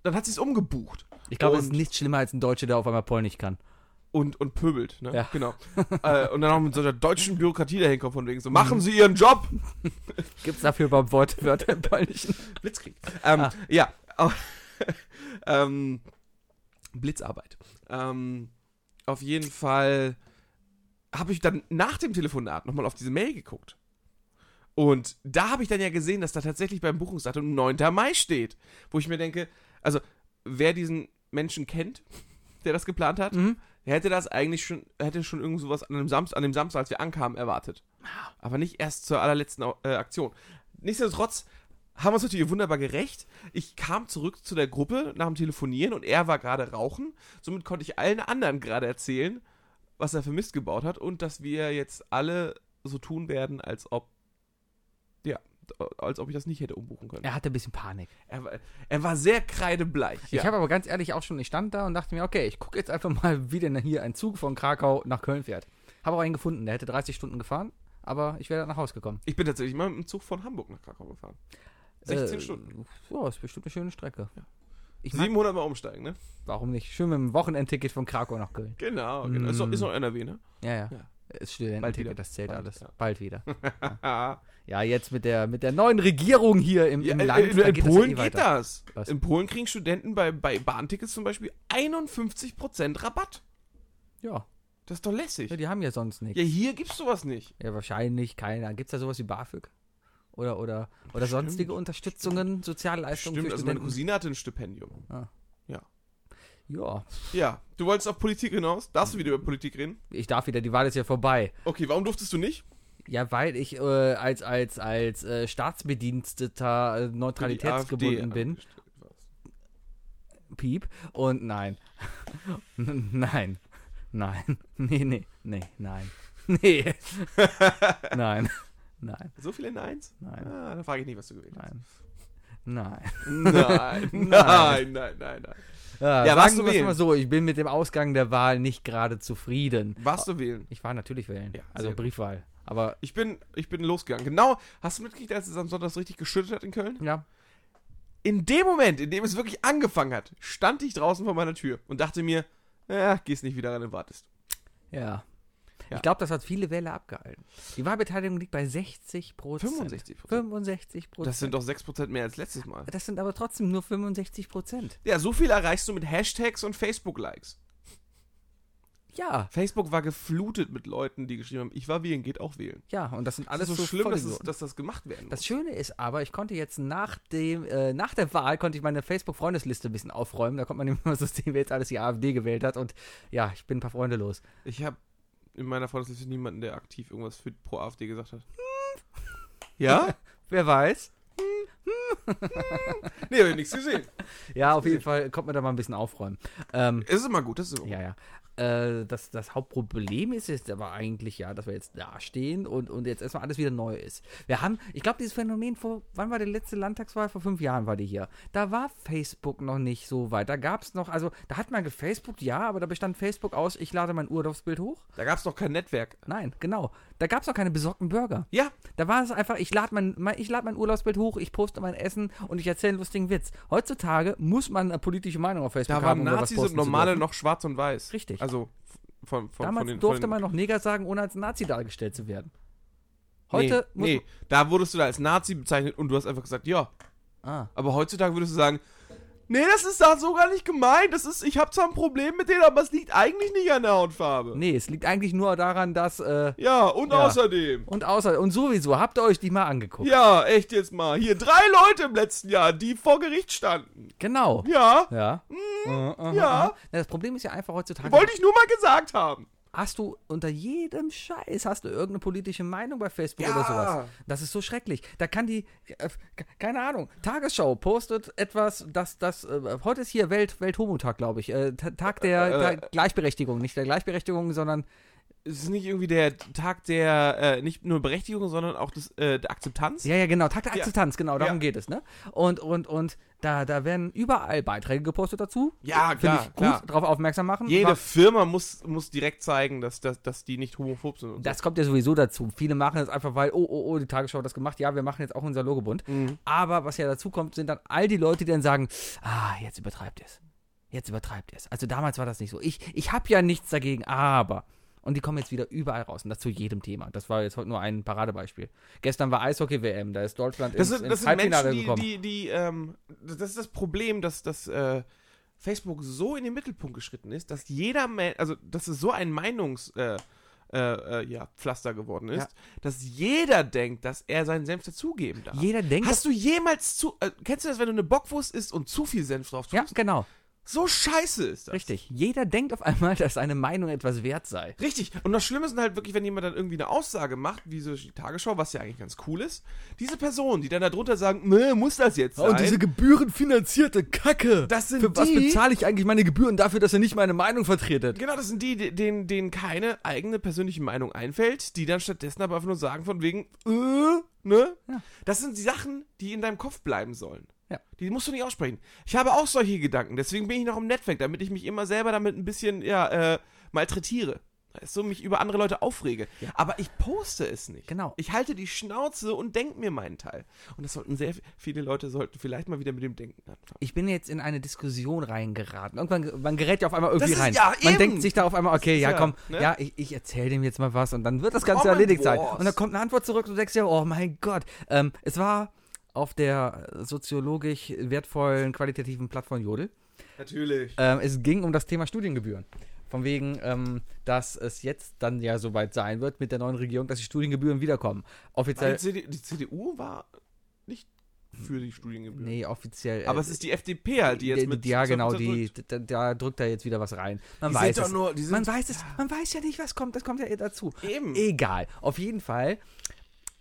dann hat sie es umgebucht. Ich glaube, es ist nichts schlimmer als ein Deutscher, der auf einmal Polnisch kann. Und, und pöbelt, ne? Ja. Genau. äh, und dann auch mit so einer deutschen Bürokratie dahin kommt von wegen so, machen Sie Ihren Job! Gibt's dafür überhaupt Wort, Wörter im Polnischen? Blitzkrieg. Ähm, Ah. Ja. ähm, Blitzarbeit. Ähm, auf jeden Fall habe ich dann nach dem Telefonat nochmal auf diese Mail geguckt. Und da habe ich dann ja gesehen, dass da tatsächlich beim Buchungsdatum 9. Mai steht. Wo ich mir denke, also wer diesen Menschen kennt, der das geplant hat, Mhm. Der hätte das eigentlich schon, hätte schon irgend sowas an dem, Samstag, an dem Samstag, als wir ankamen, erwartet. Aber nicht erst zur allerletzten äh, Aktion. Nichtsdestotrotz haben wir uns natürlich wunderbar gerecht. Ich kam zurück zu der Gruppe nach dem Telefonieren und er war gerade rauchen. Somit konnte ich allen anderen gerade erzählen, was er für Mist gebaut hat und dass wir jetzt alle so tun werden, als ob, als ob ich das nicht hätte umbuchen können. Er hatte ein bisschen Panik. Er, war, er war sehr kreidebleich. Ich habe aber ganz ehrlich auch schon, ich stand da und dachte mir, okay, ich gucke jetzt einfach mal, wie denn hier ein Zug von Krakau nach Köln fährt. Habe auch einen gefunden, der hätte 30 Stunden gefahren, aber ich wäre nach Hause gekommen. ich bin tatsächlich mal mit dem Zug von Hamburg nach Krakau gefahren. 16 Äh, Stunden. Ja, ist bestimmt eine schöne Strecke. Ja. Ich mag, 700 Mal umsteigen, ne? warum nicht? Schön mit dem Wochenendticket von Krakau nach Köln. Genau, genau. Ist, doch, ist noch NRW, ne? Ja, ja. Ja. Ist Studententicket, Bald wieder. das zählt Bald, alles. ja. Bald wieder. ja, Ja, jetzt mit der, mit der neuen Regierung hier im, im äh, Land. in, in Polen das ja eh geht das. Was? In Polen kriegen Studenten bei, bei Bahntickets zum Beispiel 51% Rabatt. Ja. Das ist doch lässig. ja, die haben ja sonst nichts. Ja, hier gibt's sowas nicht. Ja, wahrscheinlich keiner. Gibt es da sowas wie BAföG? Oder, oder, oder sonstige Unterstützungen, Sozialleistungen Stimmt, für also meine Studenten? Cousine hatte ein Stipendium. Ja, Ja, du wolltest auf Politik hinaus? Darfst du wieder über Politik reden? ich darf wieder, die Wahl ist ja vorbei. Okay, warum durftest du nicht? Ja, weil ich äh, als, als, als äh, Staatsbediensteter äh, neutralitätsgebunden bin. Piep. Und nein. nein. Nein. Nee, nee, nee, nein. Nee. nein. Nein. So viele Neins? Nein. Ah, da frage ich nicht, was du gewählt hast. Nein. Nein. Nein, nein, nein, nein, nein. Ja, Ja, warst du wählen? mal so, ich bin mit dem Ausgang der Wahl nicht gerade zufrieden. Warst du wählen? Ich war natürlich wählen. Ja, also. Briefwahl. Aber Ich bin, ich bin losgegangen. Genau, hast du mitgekriegt, als es am Sonntag so richtig geschüttet hat in Köln? ja, In dem Moment, in dem es wirklich angefangen hat, stand ich draußen vor meiner Tür und dachte mir, ja, gehst nicht wieder rein und wartest. ja. Ja. Ich glaube, das hat viele Wähler abgehalten. Die Wahlbeteiligung liegt bei 60 Prozent. 65 65 Prozent. Das sind doch 6% mehr als letztes Mal. Das sind aber trotzdem nur 65 Prozent. Ja, so viel erreichst du mit Hashtags und Facebook-Likes. Ja, Facebook war geflutet mit Leuten, die geschrieben haben, ich war wählen, geht auch wählen. ja, und das sind alles das ist so so schlimm, dass, es, dass das gemacht werden Das muss. Schöne ist aber, ich konnte jetzt nach dem, äh, nach der Wahl konnte ich meine Facebook-Freundesliste ein bisschen aufräumen. Da konnte man immer so sehen, wer jetzt alles die AfD gewählt hat. Und ja, ich bin ein paar Freunde los. Ich habe in meiner Freundesliste niemanden, der aktiv irgendwas für pro AfD gesagt hat. Ja? Wer weiß? Nee, hab ich nichts gesehen. Ja, auf jeden Fall konnte man da mal ein bisschen aufräumen. Ähm, Es ist immer gut, das ist immer gut. Ja, ja. Äh, das, das Hauptproblem ist jetzt aber eigentlich ja, dass wir jetzt da stehen und, und jetzt erstmal alles wieder neu ist. Wir haben, ich glaube, dieses Phänomen vor, wann war die letzte Landtagswahl? Vor fünf Jahren war die hier. Da war Facebook noch nicht so weit. Da gab es noch, also da hat man gefacebookt, ja, aber da bestand Facebook aus, ich lade mein Urlaubsbild hoch. Da gab es noch kein Netzwerk. Nein, genau. Da gab es noch keine besorgten Burger. Ja, Da war es einfach, ich lade mein, mein, ich lad mein Urlaubsbild hoch, ich poste mein Essen und ich erzähle einen lustigen Witz. Heutzutage muss man eine politische Meinung auf Facebook da waren haben, um da was Nazis und Normale noch schwarz und weiß. Richtig. Also von, von, Damals von den, durfte den, man noch Neger sagen, ohne als Nazi dargestellt zu werden. Heute nee, nee, da wurdest du da als Nazi bezeichnet und du hast einfach gesagt, ja. Ah. Aber heutzutage würdest du sagen, nee, das ist da so gar nicht gemeint. Das ist, ich habe zwar ein Problem mit denen, aber es liegt eigentlich nicht an der Hautfarbe. Nee, es liegt eigentlich nur daran, dass. Äh, Ja, und Ja. außerdem. und außer. Und sowieso, habt ihr euch die mal angeguckt? Ja, echt jetzt mal. Hier drei Leute im letzten Jahr, die vor Gericht standen. Genau. Ja, Ja. Äh, aha, ja. aha. Na, Das Problem ist ja einfach heutzutage. wollte ich nur mal gesagt haben. Hast du unter jedem Scheiß hast du irgendeine politische Meinung bei Facebook Ja. oder sowas. Das ist so schrecklich. Da kann die, äh, keine Ahnung, Tagesschau postet etwas, das, das, äh, heute ist hier Welt, Welthomotag, glaube ich. Äh, Ta- Tag der Äh, Gle- Gleichberechtigung. Nicht der Gleichberechtigung, sondern es ist nicht irgendwie der Tag der, äh, nicht nur Berechtigung, sondern auch des, äh, der Akzeptanz. Ja, ja, genau. Tag der Ja. Akzeptanz, genau, darum Ja. geht es, ne? Und, und, und da, da werden überall Beiträge gepostet dazu. Ja, Finde klar, ich gut, klar. darauf aufmerksam machen. Jede Firma muss, muss direkt zeigen, dass, dass, dass die nicht homophob sind. Das kommt ja sowieso dazu. Viele machen es einfach, weil, oh, oh, oh, die Tagesschau hat das gemacht. Ja, wir machen jetzt auch unser Logobunt. so. Mhm. Aber was ja dazu kommt, sind dann all die Leute, die dann sagen, ah, jetzt übertreibt ihr es. Jetzt übertreibt ihr es. Also damals war das nicht so. Ich, ich habe ja nichts dagegen, aber. Und die kommen jetzt wieder überall raus. Und das zu jedem Thema. Das war jetzt heute nur ein Paradebeispiel. Gestern war Eishockey-WM. Da ist Deutschland Das ins, sind, ins das sind Halbfinale Menschen, die, gekommen. die, die ähm, das ist das Problem, dass, dass äh, Facebook so in den Mittelpunkt geschritten ist, dass jeder, also dass es so ein Meinungs, äh, äh, äh, ja, Pflaster geworden ist, Ja. dass jeder denkt, dass er seinen Senf dazugeben darf. Jeder denkt, Hast du jemals zu, äh, kennst du das, wenn du eine Bockwurst isst und zu viel Senf drauf ja, tust? genau. So scheiße ist das. Richtig. Jeder denkt auf einmal, dass seine Meinung etwas wert sei. Richtig. Und das Schlimme ist halt wirklich, wenn jemand dann irgendwie eine Aussage macht, wie so die Tagesschau, was ja eigentlich ganz cool ist, diese Personen, die dann darunter sagen, "Nö, muss das jetzt sein? gebührenfinanzierte Kacke. Das sind Für was die- bezahle ich eigentlich meine Gebühren dafür, dass er nicht meine Meinung vertretet? Genau, das sind die, die- denen, denen keine eigene persönliche Meinung einfällt, die dann stattdessen aber einfach nur sagen von wegen, äh, ne? Ja. Das sind die Sachen, die in deinem Kopf bleiben sollen. Ja. Die musst du nicht aussprechen. Ich habe auch solche Gedanken, deswegen bin ich noch im Netzwerk, damit ich mich immer selber damit ein bisschen, ja, äh, malträtiere. Weißt du, mich über andere Leute aufrege. Aber ich poste es nicht. Genau. Ich halte die Schnauze und denke mir meinen Teil. Und das sollten sehr viele Leute sollten vielleicht mal wieder mit dem Denken anfangen. Ich bin jetzt in eine Diskussion reingeraten. Irgendwann man gerät ja auf einmal irgendwie ist rein. ja man eben. denkt sich da auf einmal, okay, ja, ja, komm, ne? ja, ich, ich erzähle dem jetzt mal was und dann wird das Ganze Comment erledigt sein. was. Und dann kommt eine Antwort zurück und du denkst dir, oh mein Gott. Ähm, es war auf der soziologisch wertvollen, qualitativen Plattform Jodel. Natürlich. Ähm, es ging um das Thema Studiengebühren. Von wegen, ähm, dass es jetzt dann ja soweit sein wird mit der neuen Regierung, dass die Studiengebühren wiederkommen. Offiziell. die, CD, die CDU war nicht für die Studiengebühren. Nee, offiziell. äh, Aber es ist die FDP halt, die jetzt die- mit Ja, genau, 12% die, drückt. da, da drückt er jetzt wieder was rein. Man Die weiß es. nur, Man weiß es, man weiß ja nicht, was kommt, das kommt ja eh dazu. eben. Egal. Auf jeden Fall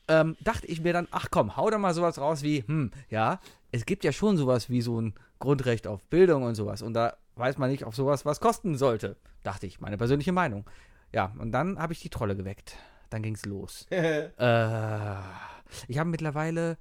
ähm, dachte ich mir dann, ach komm, hau da mal sowas raus wie, hm, ja, es gibt ja schon sowas wie so ein Grundrecht auf Bildung und sowas. Und da weiß man nicht auf sowas, was kosten sollte. Dachte ich, meine persönliche Meinung. Ja, und dann habe ich die Trolle geweckt. Dann ging's los. Äh, ich habe mittlerweile.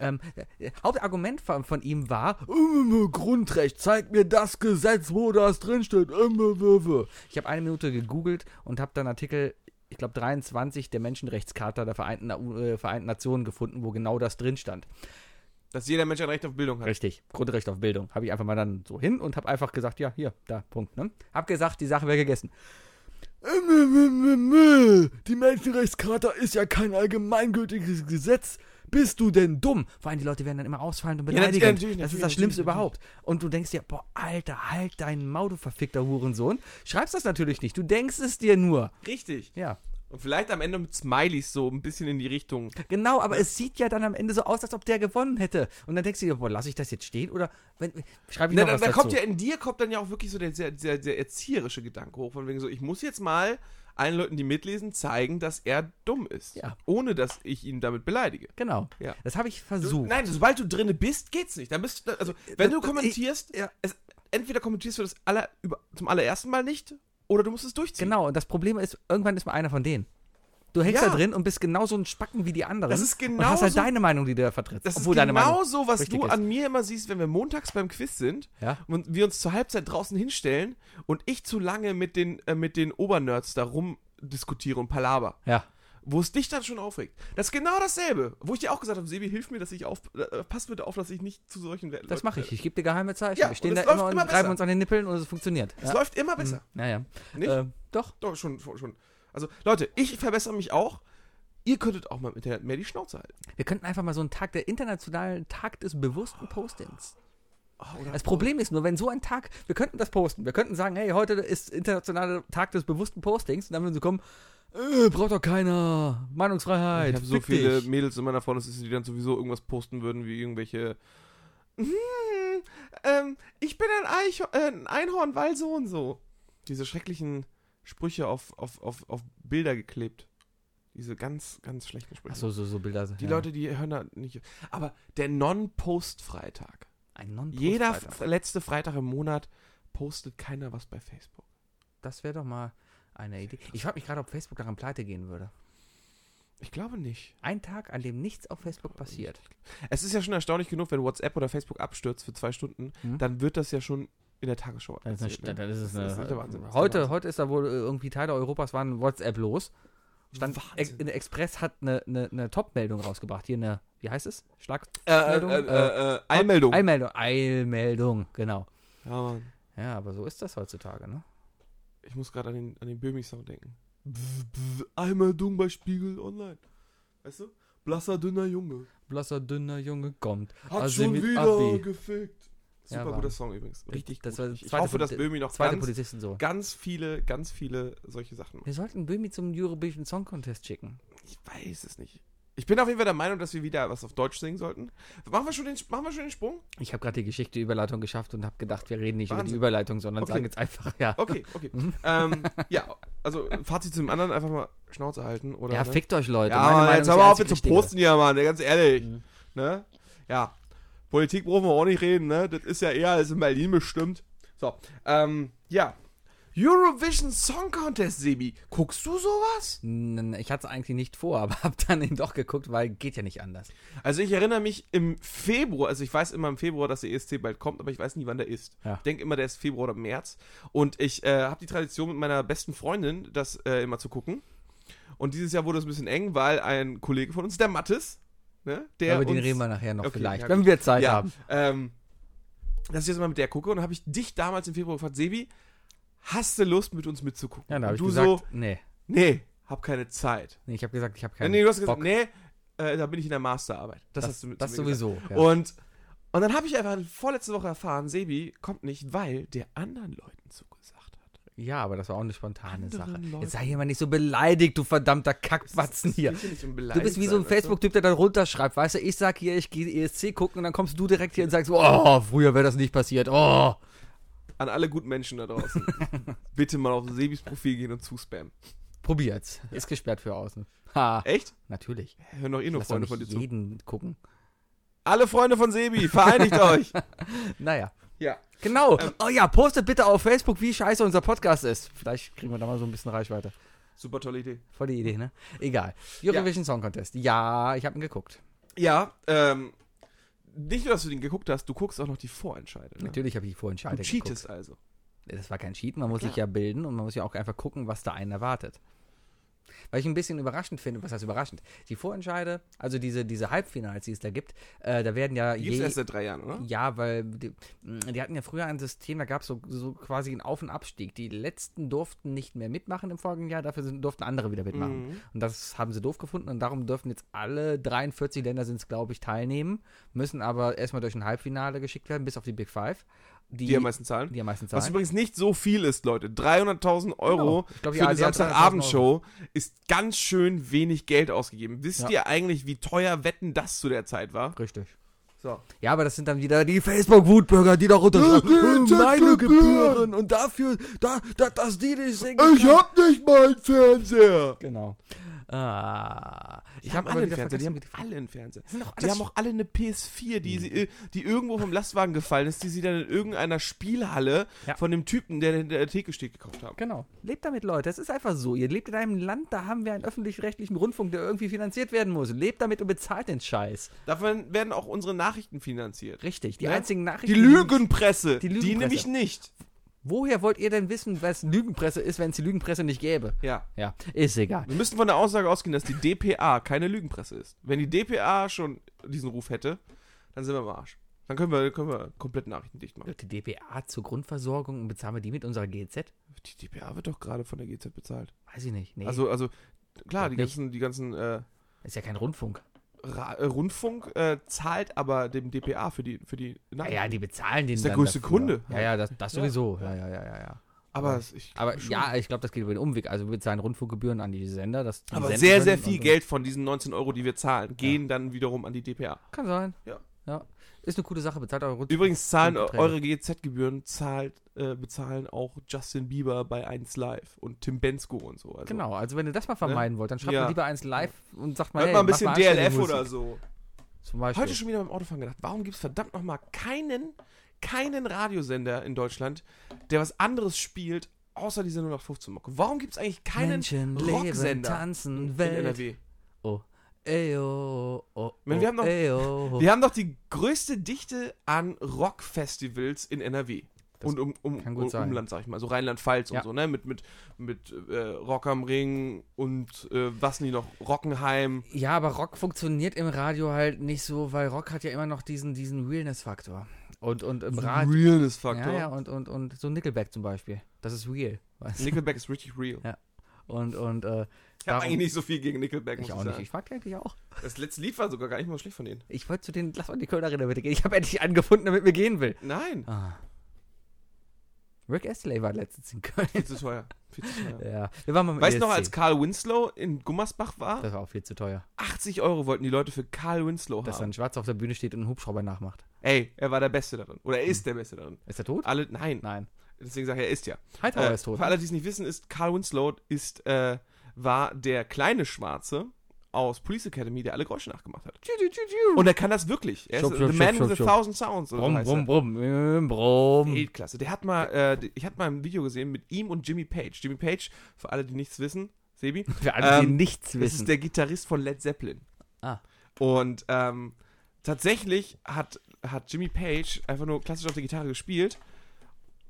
Ähm, äh, Hauptargument von, von ihm war, ähm, Grundrecht, zeig mir das Gesetz, wo das drinsteht. Äh, äh, äh. Ich habe eine Minute gegoogelt und habe dann Artikel, ich glaube 23 der Menschenrechtscharta der Vereinten, äh, Vereinten Nationen gefunden, wo genau das drin stand. Dass jeder Mensch ein Recht auf Bildung hat. Richtig, Grundrecht auf Bildung. Habe ich einfach mal dann so hin und habe einfach gesagt, ja, hier, da, Punkt. Ne? Hab gesagt, die Sache wäre gegessen. Die Menschenrechtscharta ist ja kein allgemeingültiges Gesetz. Bist du denn dumm? Vor allem die Leute werden dann immer ausfallend und Ja, nat- beleidigend. natürlich, das ist natürlich, das Schlimmste natürlich, überhaupt. Und du denkst dir, boah, Alter, halt deinen Maul, du verfickter Hurensohn. Schreibst das natürlich nicht. Du denkst es dir nur. Richtig. Ja. Und vielleicht am Ende mit Smileys so ein bisschen in die Richtung. Genau, aber es sieht ja dann am Ende so aus, als ob der gewonnen hätte. Und dann denkst du dir, boah, lass ich das jetzt stehen oder wenn, schreibe ich Na, noch da, was da dazu? kommt ja in dir kommt dann ja auch wirklich so der sehr, sehr, sehr erzieherische Gedanke hoch, von wegen so, ich muss jetzt mal allen Leuten, die mitlesen, zeigen, dass er dumm ist. Ja. Ohne dass ich ihn damit beleidige. Genau. Ja. Das habe ich Du, versucht. nein, sobald du drinne bist, geht's nicht. Dann bist du, also, wenn das- du kommentierst, ja. es, entweder kommentierst du das aller, über, zum allerersten Mal nicht, oder du musst es durchziehen. Genau, und das Problem ist, irgendwann ist man einer von denen. Du hängst Ja. da drin und bist genauso ein Spacken wie die anderen. Das ist Und hast halt genauso- deine Meinung, die du da vertrittst. Das obwohl ist genau so, was du ist. an mir immer siehst, wenn wir montags beim Quiz sind Ja. und wir uns zur Halbzeit draußen hinstellen und ich zu lange mit den, äh, mit den Obernerds da rumdiskutiere und palaber. Ja. Wo es dich dann schon aufregt. Das ist genau dasselbe. Wo ich dir auch gesagt habe, Sebi, hilf mir, dass ich auf, äh, pass bitte auf, dass ich nicht zu solchen Leuten. Das mache ich. Ich gebe dir geheime Zeichen. Ja, wir stehen da immer und immer besser. uns an den Nippeln und es funktioniert. Es ja. läuft immer besser. Naja. Nicht? Ähm, doch. Doch, schon, schon. Also, Leute, ich verbessere mich auch. Ihr könntet auch mal im Internet mehr die Schnauze halten. Wir könnten einfach mal so einen Tag, der internationalen Tag des bewussten Postings. Oder- Das Problem ist nur, wenn so ein Tag, wir könnten das posten, wir könnten sagen, hey, heute ist internationaler Tag des bewussten Postings und dann würden sie kommen, äh, braucht doch keiner, Meinungsfreiheit. Ich habe so viele dich. Mädels in meiner Freundesliste, die dann sowieso irgendwas posten würden, wie irgendwelche. Hm, ähm, ich bin ein, Eicho äh, ein Einhorn, weil so und so. Diese schrecklichen Sprüche auf, auf, auf, auf Bilder geklebt. Diese ganz, ganz schlechten Sprüche. Ach so, so, so Bilder. Die Leute, die hören da nicht. Aber der Non-Post-Freitag. Ein non Jeder Freitag. letzte Freitag im Monat postet keiner was bei Facebook. Das wäre doch mal Eine Idee. Ich frage mich gerade, ob Facebook daran pleite gehen würde. Ich glaube nicht. Ein Tag, an dem nichts auf Facebook passiert. Es ist ja schon erstaunlich genug, wenn WhatsApp oder Facebook abstürzt für zwei Stunden, Hm? dann wird das ja schon in der Tagesschau Das ist, eine, ne? das ist Das eine, ist der Wahnsinn, das ist der heute, Wahnsinn. heute ist da wohl äh, irgendwie Teile Europas waren WhatsApp los. Stand, Wahnsinn. In der Express hat eine, eine, eine Top-Meldung rausgebracht. Hier eine, wie heißt es? Schlag. Äh, äh, äh, äh, äh, Eilmeldung. Eilmeldung. Eilmeldung, genau. ja, Mann. Ja, aber so ist das heutzutage, ne? Ich muss gerade an den, an den Böhmi-Song denken. Eilmeldung bei Spiegel Online. Weißt du? Blasser, dünner Junge. Blasser, dünner Junge kommt. Hat Also schon wieder AB. gefickt. Ja, Super war- guter Song übrigens. Richtig Das gut. ich hoffe, dass Böhmi noch ganz, Polizisten so. ganz viele, ganz viele solche Sachen macht. Wir sollten Böhmi zum Eurovision Song Contest schicken. Ich weiß es nicht. Ich bin auf jeden Fall der Meinung, dass wir wieder was auf Deutsch singen sollten. Machen wir schon den, machen wir schon den Sprung? Ich habe gerade die Geschichte Überleitung geschafft und habe gedacht, wir reden nicht über die Wahnsinn. Überleitung, sondern Okay. sagen jetzt einfach, ja. Okay, okay. Mhm. ähm, ja, also Fazit zu dem anderen, einfach mal Schnauze halten, oder? Ja, ne? fickt euch, Leute. Ja, Mann, jetzt hör mal auf mit zu posten hier, Mann, ganz ehrlich. Mhm. Ne? Ja, Politik brauchen wir auch nicht reden, ne? Das ist ja eher als in Berlin bestimmt. So, ähm, ja. Eurovision Song Contest, Sebi. Guckst du sowas? Ich hatte es eigentlich nicht vor, aber habe dann eben doch geguckt, weil geht ja nicht anders. Also ich erinnere mich im Februar, also ich weiß immer im Februar, dass der ESC bald kommt, aber ich weiß nie, wann der ist. Ja. Ich denke immer, der ist Februar oder März. Und ich äh, habe die Tradition mit meiner besten Freundin, das äh, immer zu gucken. Und dieses Jahr wurde es ein bisschen eng, weil ein Kollege von uns, der Mattes, ne, der Über den reden wir nachher noch Okay, vielleicht, ja, wenn wir Zeit ja, haben. ähm, dass ich jetzt mal mit der gucke und dann habe ich dich damals im Februar gefragt, Sebi, hast du Lust mit uns mitzugucken? Ja, da habe ich du gesagt, so, nee. nee, hab keine Zeit. nee. Ich habe gesagt, ich habe Äh, keinen nee, du hast gesagt, Bock. nee, äh, da bin ich in der Masterarbeit. Das, das, hast du mit das gesagt. sowieso. Ja. Und, und dann habe ich einfach vorletzte Woche erfahren, Sebi kommt nicht, weil der anderen Leuten hat. Ja, aber das war auch eine spontane Sache. Leuten. Jetzt sei hier mal nicht so beleidigt, du verdammter Kackwatzen hier. Um Du bist wie so ein du? Facebook-Typ, der dann runterschreibt, weißt du, ich sag hier, ich gehe ESC gucken und dann kommst du direkt hier und sagst, oh, früher wäre das nicht passiert, oh. An alle guten Menschen da draußen. Bitte mal auf Sebis Profil gehen und zuspammen. Probiert's. Ist gesperrt für außen. Ha, Echt? natürlich. Hören doch eh nur Freunde von dir zu. jeden gucken. Alle Freunde von Sebi, vereinigt euch. Naja. Ja. Genau. Ähm. oh ja, postet bitte auf Facebook, wie scheiße unser Podcast ist. Vielleicht kriegen wir da mal so ein bisschen Reichweite. Super tolle Idee. Voll die Idee, ne? Egal. Eurovision Song Contest. Ja, ich habe ihn geguckt. Ja, ähm, nicht nur, dass du den geguckt hast, du guckst auch noch die Vorentscheide. Ne? Natürlich habe ich vorhin Du Scheide cheatest also. geguckt. Das war kein Cheat, man muss klar. sich ja bilden und man muss ja auch einfach gucken, was da einen erwartet. Weil ich ein bisschen überraschend finde, was heißt überraschend? Die Vorentscheide, also diese, diese Halbfinals, die es da gibt, äh, da werden ja Die gibt's je, erst seit drei Jahren, oder? Ja, weil die, die hatten ja früher ein System, da gab es so, so quasi einen Auf- und Abstieg. Die letzten durften nicht mehr mitmachen im folgenden Jahr, dafür sind, durften andere wieder mitmachen. Mhm. Und das haben sie doof gefunden und darum dürfen jetzt alle 43 Länder sind es, glaube ich, teilnehmen, müssen aber erstmal durch ein Halbfinale geschickt werden, bis auf die Big Five. Die, Die am meisten zahlen. die am meisten Was zahlen. übrigens nicht so viel ist, Leute. 300.000 Euro Genau. Ich glaub, für eine die hat 300.000 Samstagabendshow ist ganz schön wenig Geld ausgegeben. Wisst Ja. ihr eigentlich, wie teuer Wetten das zu der Zeit war? Richtig. So. Ja, aber das sind dann wieder die Facebook-Wutbürger, die da runterschreiben. Ja, meine Gebühren. Und dafür, da, da, dass die nicht singen. hab nicht mal einen Fernseher. Genau. Ah. Die Ich haben habe alle einen Fernseher. Die haben alle einen Fernseher. die- sind doch Die alles haben auch alle eine PS4, die, sie, äh, die irgendwo vom Lastwagen gefallen ist, die sie dann in irgendeiner Spielhalle Ja. von dem Typen, der in der Theke steht, gekauft haben. Genau. Lebt damit, Leute. Es ist einfach so. Ihr lebt in einem Land, da haben wir einen öffentlich-rechtlichen Rundfunk, der irgendwie finanziert werden muss. Lebt damit und bezahlt den Scheiß. Davon werden auch unsere Nachrichten finanziert. Richtig. Die Ja? einzigen Nachrichten. Die Lügenpresse. Die Die, Lügenpresse. nämlich nicht. Woher wollt ihr denn wissen, was Lügenpresse ist, wenn es die Lügenpresse nicht gäbe? Ja. Ja, ist egal. Wir müssen von der Aussage ausgehen, dass die DPA keine Lügenpresse ist. Wenn die DPA schon diesen Ruf hätte, dann sind wir am Arsch. Dann können wir, können wir komplett Nachrichten dicht machen. Die DPA zur Grundversorgung und bezahlen wir die mit unserer GZ? Die DPA wird doch gerade von der GZ bezahlt. Weiß ich nicht. Nee, Also, also klar, die Nicht. ganzen, die ganzen äh, ist ja kein Rundfunk. Ra äh, Rundfunk äh, zahlt aber dem DPA für die für die Ja, ja, die bezahlen den Ist der größte dafür. Kunde. Ja, ja, das, das Ja. sowieso. Ja, ja, ja, ja, ja. aber ich Aber schon. ja, ich glaube, das geht über den Umweg. Also wir bezahlen Rundfunkgebühren an die Sender. Dass die aber sehr, sehr viel so. Geld von diesen 19 Euro, die wir zahlen, gehen dann wiederum an die DPA. Kann sein. Ja. ja. Ist eine coole Sache. Bezahlt eure. Übrigens zahlen eure GEZ-Gebühren zahlt, äh, bezahlen auch Justin Bieber bei 1 Live und Tim Bensko und so. Also, Genau, also wenn ihr das mal vermeiden wollt, dann schreibt Ja. mal lieber eins live und sagt mal, Hört hey, mal ein bisschen DLF oder so. Zum Beispiel. Heute schon wieder beim Autofahren gedacht, warum gibt es verdammt nochmal keinen, keinen Radiosender in Deutschland, der was anderes spielt, außer dieser 0815 Mucke. Warum gibt es eigentlich keinen Menschen leben, Rocksender tanzen, in Welt. NRW? Oh, eyo, oh, meine, wir haben doch- eyo. Wir haben doch die größte Dichte an Rockfestivals in NRW. Das und um, um, um. Umland, sag ich mal, so Rheinland-Pfalz Ja. und so, ne? Mit, mit, mit äh, Rock am Ring und äh, was nie noch, Rockenheim. Ja, aber Rock funktioniert im Radio halt nicht so, weil Rock hat ja immer noch diesen, diesen Realness-Faktor. Und, und im Radio. Realness-Faktor. Ja, ja, und, und, und so Nickelback zum Beispiel. Das ist real. Nickelback ist richtig real. Ja. Und, und, äh, Ich habe eigentlich nicht so viel gegen Nickelback, muss ich ich, auch nicht. sagen. Ich mag die eigentlich auch. Das letzte Lied war sogar gar nicht mal schlecht von denen. Ich wollte zu den, lass mal die Köln Arena bitte gehen. Ich habe endlich einen gefunden, damit mir gehen will. Nein, Ah. Rick Astley war letztens in Köln. viel zu teuer. Viel zu teuer. Ja. Wir waren mal mit Weißt du noch, ESC. als Karl Winslow in Gummersbach war? Das war auch viel zu teuer. 80 Euro wollten die Leute für Karl Winslow Dass haben. dann Schwarz auf der Bühne steht und einen Hubschrauber nachmacht. Ey, er war der Beste darin. Oder er ist der Beste darin. Ist er tot? Alle, nein, Nein. deswegen sage ich, er ist ja. Hightower Äh, ist tot. Für alle, die es nicht wissen, ist Carl Winslow ist, äh, war der kleine Schwarze aus Police Academy, der alle Geräusche nachgemacht hat. Und er kann das wirklich. Er ist Schub, the man schub, with a thousand sounds. Brumm, brumm, brumm, brumm, brumm. Weltklasse. Der hat mal, äh, ich hatte mal ein Video gesehen mit ihm und Jimmy Page. Jimmy Page, für alle, die nichts wissen, Sebi, Für alle, die Ähm, nichts das wissen. ist der Gitarrist von Led Zeppelin. Ah. Und ähm, tatsächlich hat, hat Jimmy Page einfach nur klassisch auf der Gitarre gespielt.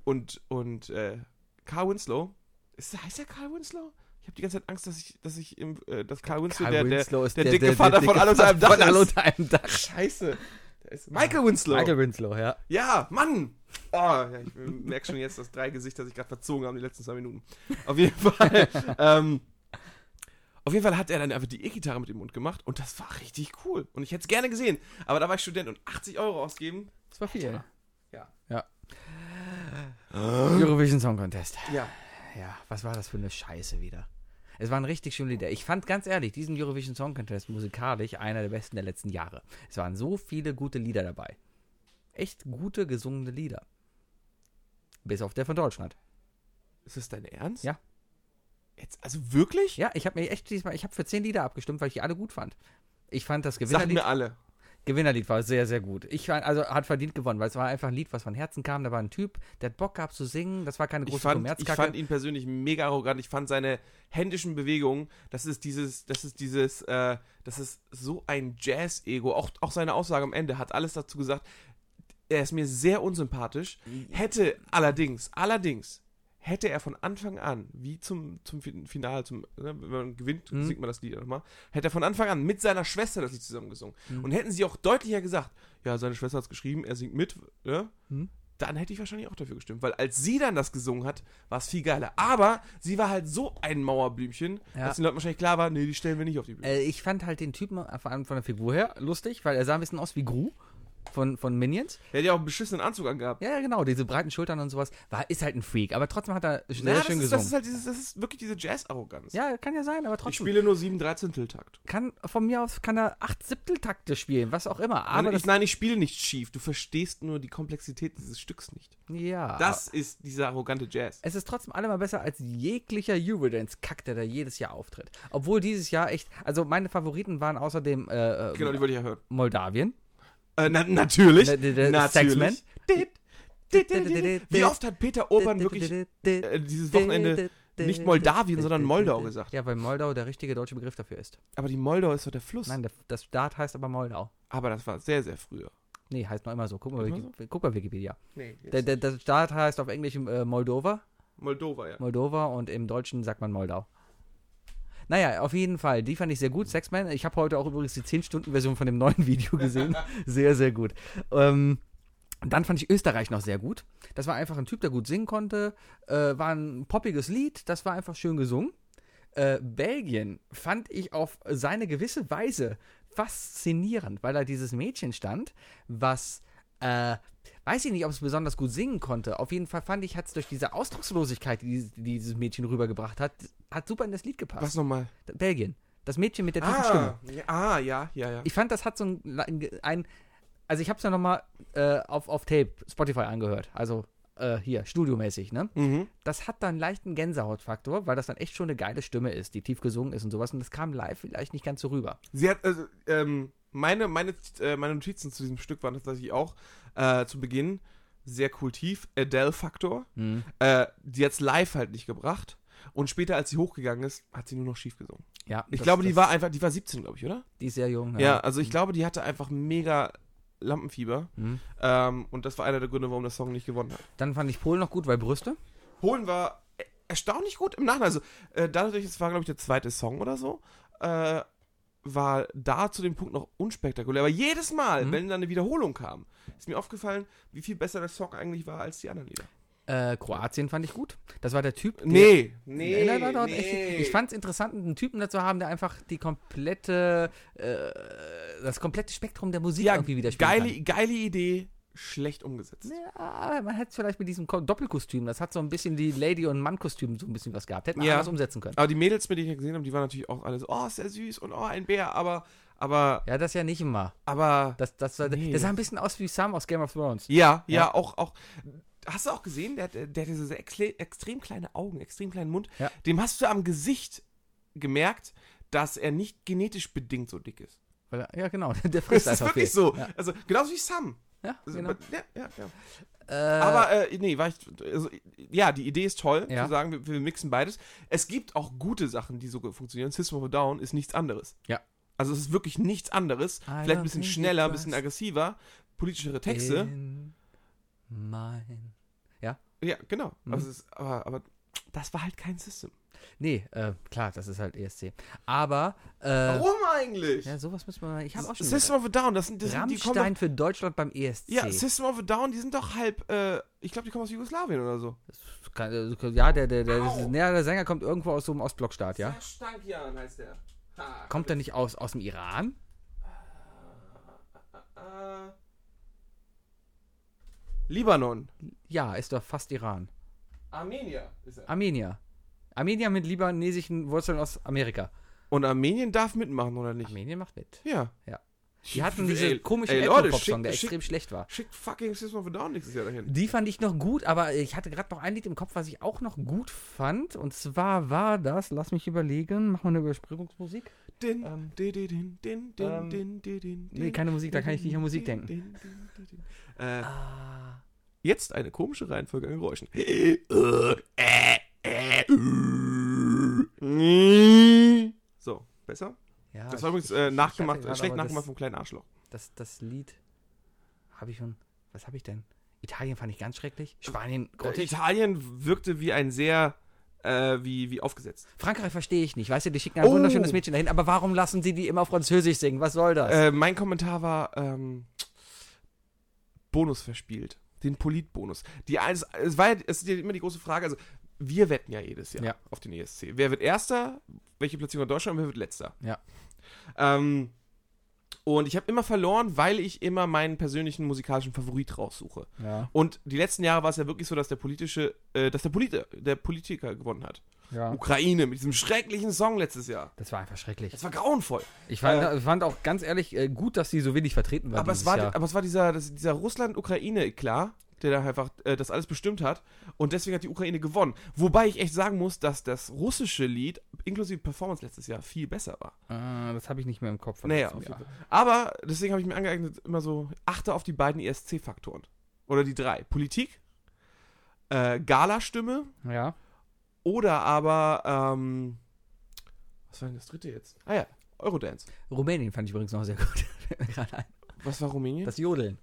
Und, und äh, Carl Winslow, ist, heißt der Carl Winslow? Ich habe die ganze Zeit Angst, dass ich, dass ich im, äh, dass Carl Winslow Karl der, der, Winslow ist der dicke Vater von Alle unter einem Dach Von ist. einem Dach. Scheiße. Der ist Michael Winslow. Michael Winslow, ja. Ja, Mann! Oh, ja, ich merke schon jetzt, dass drei Gesichter sich gerade verzogen haben die letzten zwei Minuten. Auf jeden Fall. ähm, auf jeden Fall hat er dann einfach die E-Gitarre mit dem Mund gemacht und das war richtig cool. Und ich hätte es gerne gesehen. Aber da war ich Student und 80 Euro ausgeben. Das war viel. Ja. Ja. Eurovision Song Contest. Ja. Ja, was war das für eine Scheiße wieder? Es waren richtig schöne Lieder. Ich fand ganz ehrlich, diesen Eurovision Song Contest musikalisch einer der besten der letzten Jahre. Es waren so viele gute Lieder dabei. Echt gute, gesungene Lieder. Bis auf der von Deutschland. Ist das dein Ernst? Ja. Jetzt, also wirklich? Ja, ich habe mir echt diesmal, ich habe für zehn Lieder abgestimmt, weil ich die alle gut fand. Ich fand das Sag Gewinnerlied, mir alle. Gewinnerlied war sehr, sehr gut. Ich fand, also hat verdient gewonnen, weil es war einfach ein Lied, was von Herzen kam. Da war ein Typ, der hat Bock gehabt zu singen. Das war keine Ich große fand, ich Kommerzkacke. fand ihn persönlich mega arrogant. Ich fand seine händischen Bewegungen, das ist dieses, das ist dieses, äh, das ist so ein Jazz-Ego. Auch, auch seine Aussage am Ende hat alles dazu gesagt. Er ist mir sehr unsympathisch. Hätte allerdings, allerdings, hätte er von Anfang an, wie zum, zum Fin- Final, zum, ne, wenn man gewinnt, Mhm. singt man das Lied nochmal, hätte er von Anfang an mit seiner Schwester das Lied zusammen gesungen. Mhm. Und hätten sie auch deutlicher gesagt, ja, seine Schwester hat es geschrieben, er singt mit, ne? Mhm. dann hätte ich wahrscheinlich auch dafür gestimmt. Weil als sie dann das gesungen hat, war es viel geiler. Aber sie war halt so ein Mauerblümchen, Ja. dass den Leuten wahrscheinlich klar war, nee, die stellen wir nicht auf die Bühne. Äh, ich fand halt den Typen vor allem von der Figur her lustig, weil er sah ein bisschen aus wie Gru von, von Minions. Er hat ja auch einen beschissenen Anzug angehabt. Ja, genau, diese breiten Schultern und sowas. War, ist halt ein Freak, aber trotzdem hat er sehr Ja, das, schön ist, das gesungen. ist halt dieses, das ist wirklich diese Jazz-Arroganz. ja, kann ja sein, aber ich trotzdem. spiele nur 7 13-Takt. Kann, von mir aus kann er acht Siebteltakte spielen, was auch immer. Aber Nein, das, ich, nein, ich spiele nicht schief. Du verstehst nur die Komplexität dieses Stücks nicht. ja. Das ist dieser arrogante Jazz. Es ist trotzdem allemal besser als jeglicher Eurodance-Kack, der da jedes Jahr auftritt. Obwohl dieses Jahr echt, also meine Favoriten waren außerdem äh, äh, Genau, die wollte ich ja hören. Moldawien. Äh, na, natürlich. Natürlich. Sexman. Wie oft hat Peter Urban wirklich äh, dieses Wochenende nicht Moldawien, sondern Moldau gesagt? Ja, weil Moldau der richtige deutsche Begriff dafür ist. Aber die Moldau ist doch der Fluss. Nein, das Staat heißt aber Moldau. Aber das war sehr, sehr früher. Nee, heißt noch immer so. Guck mal, Wiki, guck mal Wikipedia. Nee, Der, der, der Staat heißt auf Englisch äh, Moldova. Moldova, ja. Moldova und im Deutschen sagt man Moldau. Naja, auf jeden Fall. Die fand ich sehr gut. Sexman. Ich habe heute auch übrigens die 10-Stunden-Version von dem neuen Video gesehen. sehr, sehr gut. Ähm, dann fand ich Österreich noch sehr gut. Das war einfach ein Typ, der gut singen konnte. Äh, war ein poppiges Lied. Das war einfach schön gesungen. Äh, Belgien fand ich auf seine gewisse Weise faszinierend, weil da dieses Mädchen stand, was, äh, weiß ich nicht, ob es besonders gut singen konnte. Auf jeden Fall fand ich, hat es durch diese Ausdruckslosigkeit, die, dieses- die dieses Mädchen rübergebracht hat, hat super in das Lied gepasst. Was nochmal? Belgien. Das Mädchen mit der tiefen Stimme. ja, ah, ja, ja, ja. Ich fand, das hat so ein, ein also ich habe es ja nochmal äh, auf, auf Tape, Spotify angehört, also äh, hier, studiomäßig, ne? Mhm. Das hat dann einen leichten Gänsehautfaktor, weil das dann echt schon eine geile Stimme ist, die tief gesungen ist und sowas und das kam live vielleicht nicht ganz so rüber. Sie hat, also, ähm, meine, meine, äh, meine Notizen zu diesem Stück waren tatsächlich auch äh, zu Beginn. sehr kultiv. Adele-Faktor. Mhm. Äh, die hat's live halt nicht gebracht. Und später, als sie hochgegangen ist, hat sie nur noch schief gesungen. Ja, Ich das- glaube, die war einfach, die war 17, glaube ich, oder? Die ist sehr jung. Ja, also ich glaube, die hatte einfach mega Lampenfieber. Mhm. Ähm, und das war einer der Gründe, warum der Song nicht gewonnen hat. Dann fand ich Polen noch gut, weil Brüste. Polen war e- erstaunlich gut im Nachhinein. Also, äh, dadurch, es war, glaube ich, der zweite Song oder so, äh, war da zu dem Punkt noch unspektakulär. Aber jedes Mal, Mhm. wenn dann eine Wiederholung kam, ist mir aufgefallen, wie viel besser der Song eigentlich war als die anderen Lieder. Äh, Kroatien fand ich gut. Das war der Typ. der- Nee, nee, Nein, nein, nein, nee. echt. Ich fand es interessant, einen Typen dazu haben, der einfach die komplette, äh, das komplette Spektrum der Musik ja, irgendwie widerspielen geile, geile Idee, schlecht umgesetzt. Ja, man hätte vielleicht mit diesem Ko- Doppelkostüm, das hat so ein bisschen die Lady- und Mann-Kostüm so ein bisschen was gehabt. Hätte man Ja. anders umsetzen können. Aber die Mädels, mit denen ich gesehen habe, die waren natürlich auch alle so, oh, ist der süß und oh, ein Bär, aber, aber, Ja, das ja nicht immer. aber, Das, das, war- Nee. das sah ein bisschen aus wie Sam aus Game of Thrones. ja, ja, Ja. auch, auch, hast du auch gesehen, der, der hat diese extrem kleine Augen, extrem kleinen Mund, Ja. dem hast du am Gesicht gemerkt, dass er nicht genetisch bedingt so dick ist. Ja, genau. Der Das frisst ist einfach wirklich viel. so. Ja, Also, genauso wie Sam. Ja Also, genau. Ja, ja, ja. Äh, Aber, äh, nee, war ich, also, ja, die Idee ist toll, Ja. zu sagen, wir, wir mixen beides. Es gibt auch gute Sachen, die so funktionieren. System of a Down ist nichts anderes. Ja. Also, es ist wirklich nichts anderes. I Vielleicht ein bisschen schneller, ein bisschen aggressiver, politischere Texte. in mein Ja, genau. Mhm. Also ist, aber, aber das war halt kein System. Nee, äh, klar, das ist halt ESC. Aber, äh, Warum eigentlich? ja, sowas müssen wir mal. Ich habe auch schon System of a Down, das sind, das sind die Rammstein für Deutschland beim ESC. doch, Ja, System of a Down, die sind doch halb, äh, ich glaube, die kommen aus Jugoslawien oder so. Kann- äh, ja, der, der, der, ja, der Sänger kommt irgendwo aus so einem Ostblockstaat, ja? Stankian heißt der. Ha, Kommt er nicht aus, aus dem Iran? Äh, Libanon. Ja, ist doch fast Iran. Armenier ist er. Armenier. Armenier mit libanesischen Wurzeln aus Amerika. Und Armenien darf mitmachen, oder nicht? Armenien macht mit. Ja. Ja. Die hatten diese Ey, Leute, Ethno-Pop-Song, der schickt- extrem schlecht war. Schickt fucking System of a Down nächstes Jahr dahin. Die fand ich noch gut, aber ich hatte gerade noch ein Lied im Kopf, was ich auch noch gut fand. Und zwar war das, lass mich überlegen, machen wir eine Übersprühungsmusik? Din, Ähm, din, din, din, din, din, ähm, din, din, din, nee, keine Musik, da kann ich nicht an Musik denken. din, din, din. Äh, Ah. jetzt eine komische Reihenfolge an Geräuschen. Besser? Ja, Das war übrigens äh, nachgemacht, schlecht nachgemacht vom kleinen Arschloch. Das, das, das Lied habe ich schon. Was habe ich denn? Italien fand ich ganz schrecklich. Spanien Äh, grottig. Italien wirkte wie ein sehr, äh, wie, wie aufgesetzt. Frankreich verstehe ich nicht. Weißt du, die schicken ein Oh. wunderschönes Mädchen dahin, aber warum lassen sie die immer Französisch singen? Was soll das? Äh, mein Kommentar war, ähm, Bonus verspielt. Den Politbonus. Die, es, es war ja, es ist ja immer die große Frage, also wir wetten ja jedes Jahr Ja. auf den ESC. Wer wird Erster? Welche Platzierung hat Deutschland? Wer wird Letzter? Ja. Ähm, und ich habe immer verloren, weil ich immer meinen persönlichen musikalischen Favorit raussuche. ja, Und die letzten Jahre war es ja wirklich so, dass der politische, äh, dass der, Polit der Politiker gewonnen hat. ja. Ukraine mit diesem schrecklichen Song letztes Jahr. Das war einfach schrecklich. Das war grauenvoll. Ich fand, ich fand auch ganz ehrlich äh, gut, dass sie so wenig vertreten war. Aber es war, Jahr. aber es war dieser, das, dieser Russland-Ukraine, klar, der da einfach äh, das alles bestimmt hat. Und deswegen hat die Ukraine gewonnen. Wobei ich echt sagen muss, dass das russische Lied, inklusive Performance letztes Jahr, viel besser war. Ah, das habe ich nicht mehr im Kopf. Naja. Aber deswegen habe ich mir angeeignet, immer so, achte auf die beiden ESC-Faktoren. Oder die drei. Politik, äh, Gala-Stimme Ja. oder aber, ähm, was war denn das dritte jetzt? Ah ja, Eurodance. Rumänien fand ich übrigens noch sehr gut. Was war Rumänien? das Jodeln.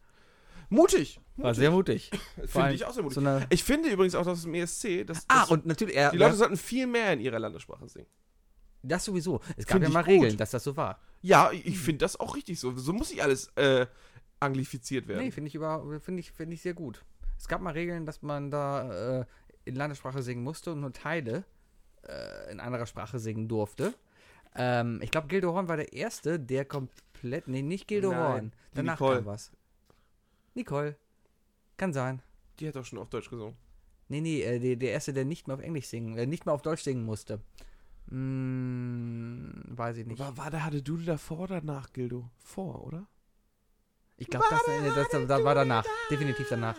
Mutig. War sehr mutig. Finde ich auch sehr mutig. So Ich finde übrigens auch, dass im ESC, dass, ah, dass und natürlich, er, die Leute sollten viel mehr in ihrer Landessprache singen. das sowieso. Es gab Find ja ich mal gut. Regeln, dass das so war. Ja, ich finde das auch richtig so. So muss nicht alles äh, anglifiziert werden. Nee, finde ich, über- finde ich, finde ich sehr gut. Es gab mal Regeln, dass man da äh, in Landessprache singen musste und nur Teile äh, in anderer Sprache singen durfte. Ähm, ich glaube, Gildo Horn war der Erste, der komplett. Nee, nicht Gildo Nein, Horn. Danach Nicole. kam was. Nicole. Kann sein. Die hat auch schon auf Deutsch gesungen. Nee, nee, äh, der, der Erste, der nicht mehr auf Englisch singen, äh, nicht mehr auf Deutsch singen musste. Hm, weiß ich nicht. War, war da, hatte du davor oder danach, Gildo? Vor, oder? Ich glaube, das, äh, das, das, das war danach. Definitiv danach.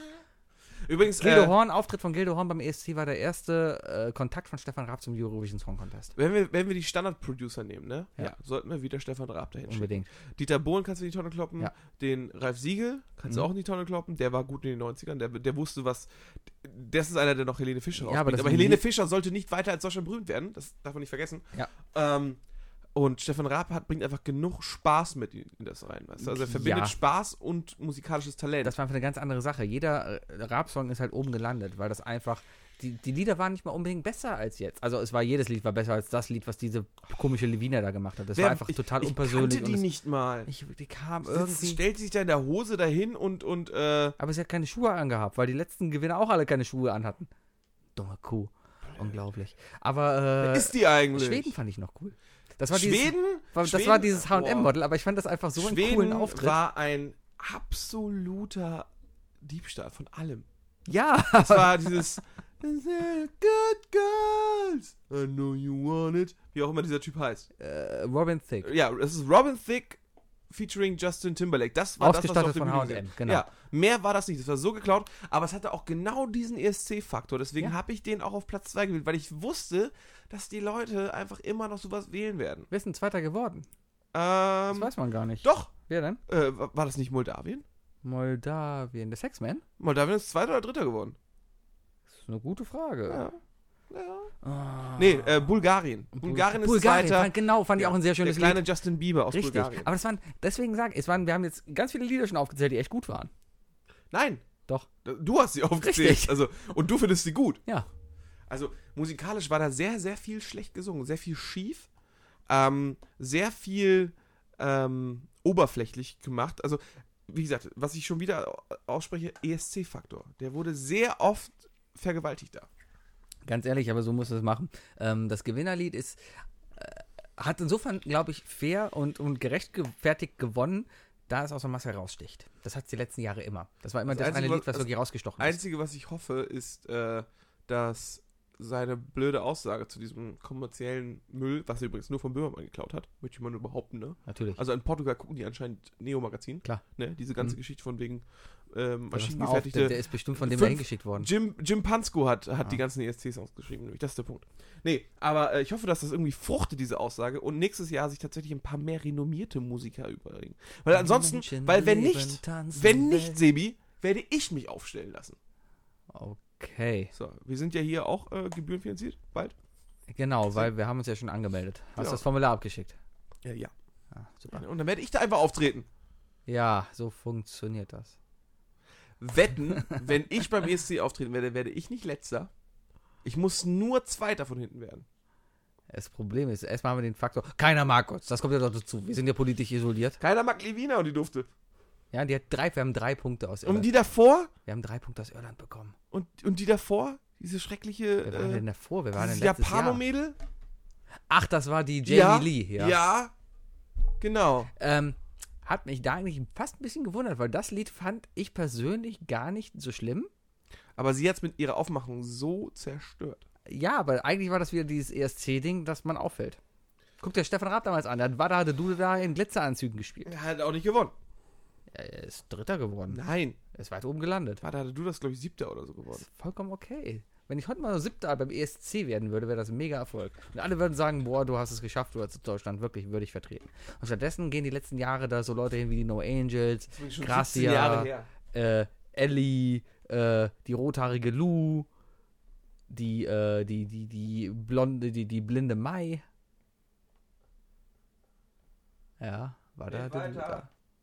Übrigens, Gildo äh, Horn, Auftritt von Gildo Horn beim ESC war der erste äh, Kontakt von Stefan Raab zum Eurovision Song Contest. wenn wir, wenn wir die Standard-Producer nehmen, ne? Ja. sollten wir wieder Stefan Raab dahin schicken. Unbedingt. Dieter Bohlen kannst du in die Tonne kloppen. Ja. Den Ralf Siegel kannst du Mhm. auch in die Tonne kloppen. Der war gut in den 90ern. Der, der wusste, was. Das ist einer, der noch Helene Fischer Ja, aber das aber sind Helene Fischer sollte nicht weiter als Deutschland berühmt werden. Das darf man nicht vergessen. Ja. Ähm, und Stefan Raab hat, bringt einfach genug Spaß mit in, das rein. Weißt? Also er verbindet Ja. Spaß und musikalisches Talent. Das war einfach eine ganz andere Sache. Jeder äh, Raab-Song ist halt oben gelandet, weil das einfach. Die, die Lieder waren nicht mal unbedingt besser als jetzt. Also es war jedes Lied war besser als das Lied, was diese komische Levina da gemacht hat. Das Wer- war einfach ich, total ich unpersönlich. kannte und die nicht mal. ich, die kam Irgendwie irgendwie. stellt sich da in der Hose dahin und, und äh, Aber sie hat keine Schuhe angehabt, weil die letzten Gewinner auch alle keine Schuhe anhatten. Dumme Kuh. Unglaublich. Aber wer äh, ist die eigentlich? Schweden fand ich noch cool. Das war dieses, Schweden? war, das Schweden? war dieses. H&M-Model, aber ich fand das einfach so einen Schweden coolen Auftritt. war ein absoluter Diebstahl von allem. ja, Es war dieses Good Girls, I know you want it. Wie auch immer dieser Typ heißt. äh, Robin Thicke. Ja, es ist Robin Thicke featuring Justin Timberlake. Das war das, was auf von H&M, genau. Ja, mehr war das nicht. Das war so geklaut, aber es hatte auch genau diesen ESC-Faktor. Deswegen Ja. habe ich den auch auf Platz 2 gewählt, weil ich wusste, dass die Leute einfach immer noch sowas wählen werden. Wer ist denn Zweiter geworden? Das Ähm, weiß man gar nicht. doch. Wer denn? Äh, war das nicht Moldawien? Moldawien. Der Sexman? Moldawien ist Zweiter oder Dritter geworden. Das ist eine gute Frage. Ja. Ja. Ah. Nee, äh, Bulgarien. Bulgarien ist Bulgarien, Zweiter. fand, genau, fand ich Ja, auch ein sehr schönes Der kleine Lied. Justin Bieber aus Richtig. Bulgarien. Aber das waren, deswegen sage ich, es waren, wir haben jetzt ganz viele Lieder schon aufgezählt, die echt gut waren. Nein, Doch. du hast sie aufgezählt. Richtig. Also, und du findest sie gut. Ja. Also musikalisch war da sehr, sehr viel schlecht gesungen, sehr viel schief, ähm, sehr viel ähm, oberflächlich gemacht. Also, wie gesagt, was ich schon wieder ausspreche, ESC-Faktor. Der wurde sehr oft vergewaltigt da. Ganz ehrlich, aber so muss es machen. Ähm, das Gewinnerlied ist, äh, hat insofern, glaube ich, fair und, und gerechtfertigt gewonnen, da es aus der Masse heraussticht. Das hat es die letzten Jahre immer. Das war immer Das das, Einzige, eine Lied, was- was wirklich rausgestochen ist. Einzige, was ich hoffe, ist, äh, dass seine blöde Aussage zu diesem kommerziellen Müll, was er übrigens nur von Böhmermann geklaut hat, möchte ich mal nur behaupten, ne? Natürlich. Also in Portugal gucken die anscheinend Neo-Magazin. Klar. Ne? Diese ganze Mhm. Geschichte von wegen ähm, maschinengefertigte der, der ist bestimmt von dem Fünf- dahin geschickt worden. Jim, Jim Pansko hat, hat Ah. die ganzen ESCs ausgeschrieben, nämlich das ist der Punkt. Nee, aber äh, ich hoffe, dass das irgendwie fruchtet, diese Aussage, und nächstes Jahr sich tatsächlich ein paar mehr renommierte Musiker überlegen. Weil ansonsten, Menschen weil wenn nicht, wenn nicht. Sebi, werde ich mich aufstellen lassen. Okay. So, wir sind ja hier auch äh, gebührenfinanziert, bald. Genau, weil wir haben uns ja schon angemeldet. Hast Ja. das Formular abgeschickt? Ja, ja. Ah, super. Und dann werde ich da einfach auftreten. Ja, so funktioniert das. Wetten, wenn ich beim ESC auftreten werde, werde ich nicht letzter. Ich muss nur Zweiter von hinten werden. Das Problem ist, erstmal haben wir den Faktor, keiner mag uns. Das kommt ja doch dazu. Wir sind ja politisch isoliert. Keiner mag Levina und die durfte. Ja, die hat drei, wir haben drei Punkte aus Und Irland. die davor wir haben drei Punkte aus Irland bekommen. und, und die davor, diese schreckliche Wer war denn äh, davor? Wer war denn letztes? Japano-Mädel. Ach, das war die Jamie Ja, Lee. Ja. Ja, genau. Ähm, hat mich da eigentlich fast ein bisschen gewundert, weil das Lied fand ich persönlich gar nicht so schlimm. Aber sie hat es mit ihrer Aufmachung so zerstört. Ja, aber eigentlich war das wieder dieses ESC-Ding, das man auffällt. Guck dir Stefan Raab damals an. Der hat Wada Dude da in Glitzeranzügen gespielt. Er hat auch nicht gewonnen. Er ist Dritter geworden. Nein. Er ist weit oben gelandet. Warte, hatte du das, glaube ich, siebter oder so geworden. ist vollkommen okay. Wenn ich heute mal Siebter beim ESC werden würde, wäre das ein mega Erfolg. Und alle würden sagen, boah, du hast es geschafft, du hast Deutschland wirklich würdig vertreten. Und stattdessen gehen die letzten Jahre da so Leute hin wie die No Angels, Das Gracia, 17 Jahre her. äh, Ellie, äh, die rothaarige Lou, die, äh, die, die, die blonde, die, die blinde Mai. Ja, war da,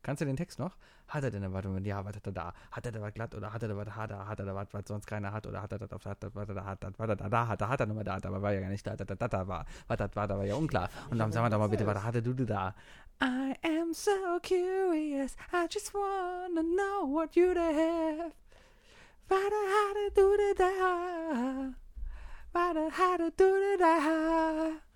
Kannst du den Text noch? Hat er denn was? Ja, was hat er da? Hat er da was glatt oder hat er da was hart? Hat er da was, was sonst keiner hat? Oder hat er das auf hat er er da hat? Er da hat? Hat er nochmal da? Aber war ja gar nicht da. Da da da da war. Was das war, da war ja unklar. Und dann sagen wir doch mal bitte, was hatte du da? I am so curious. I just wanna know what you have. Was hatte du da? Was hatte du da?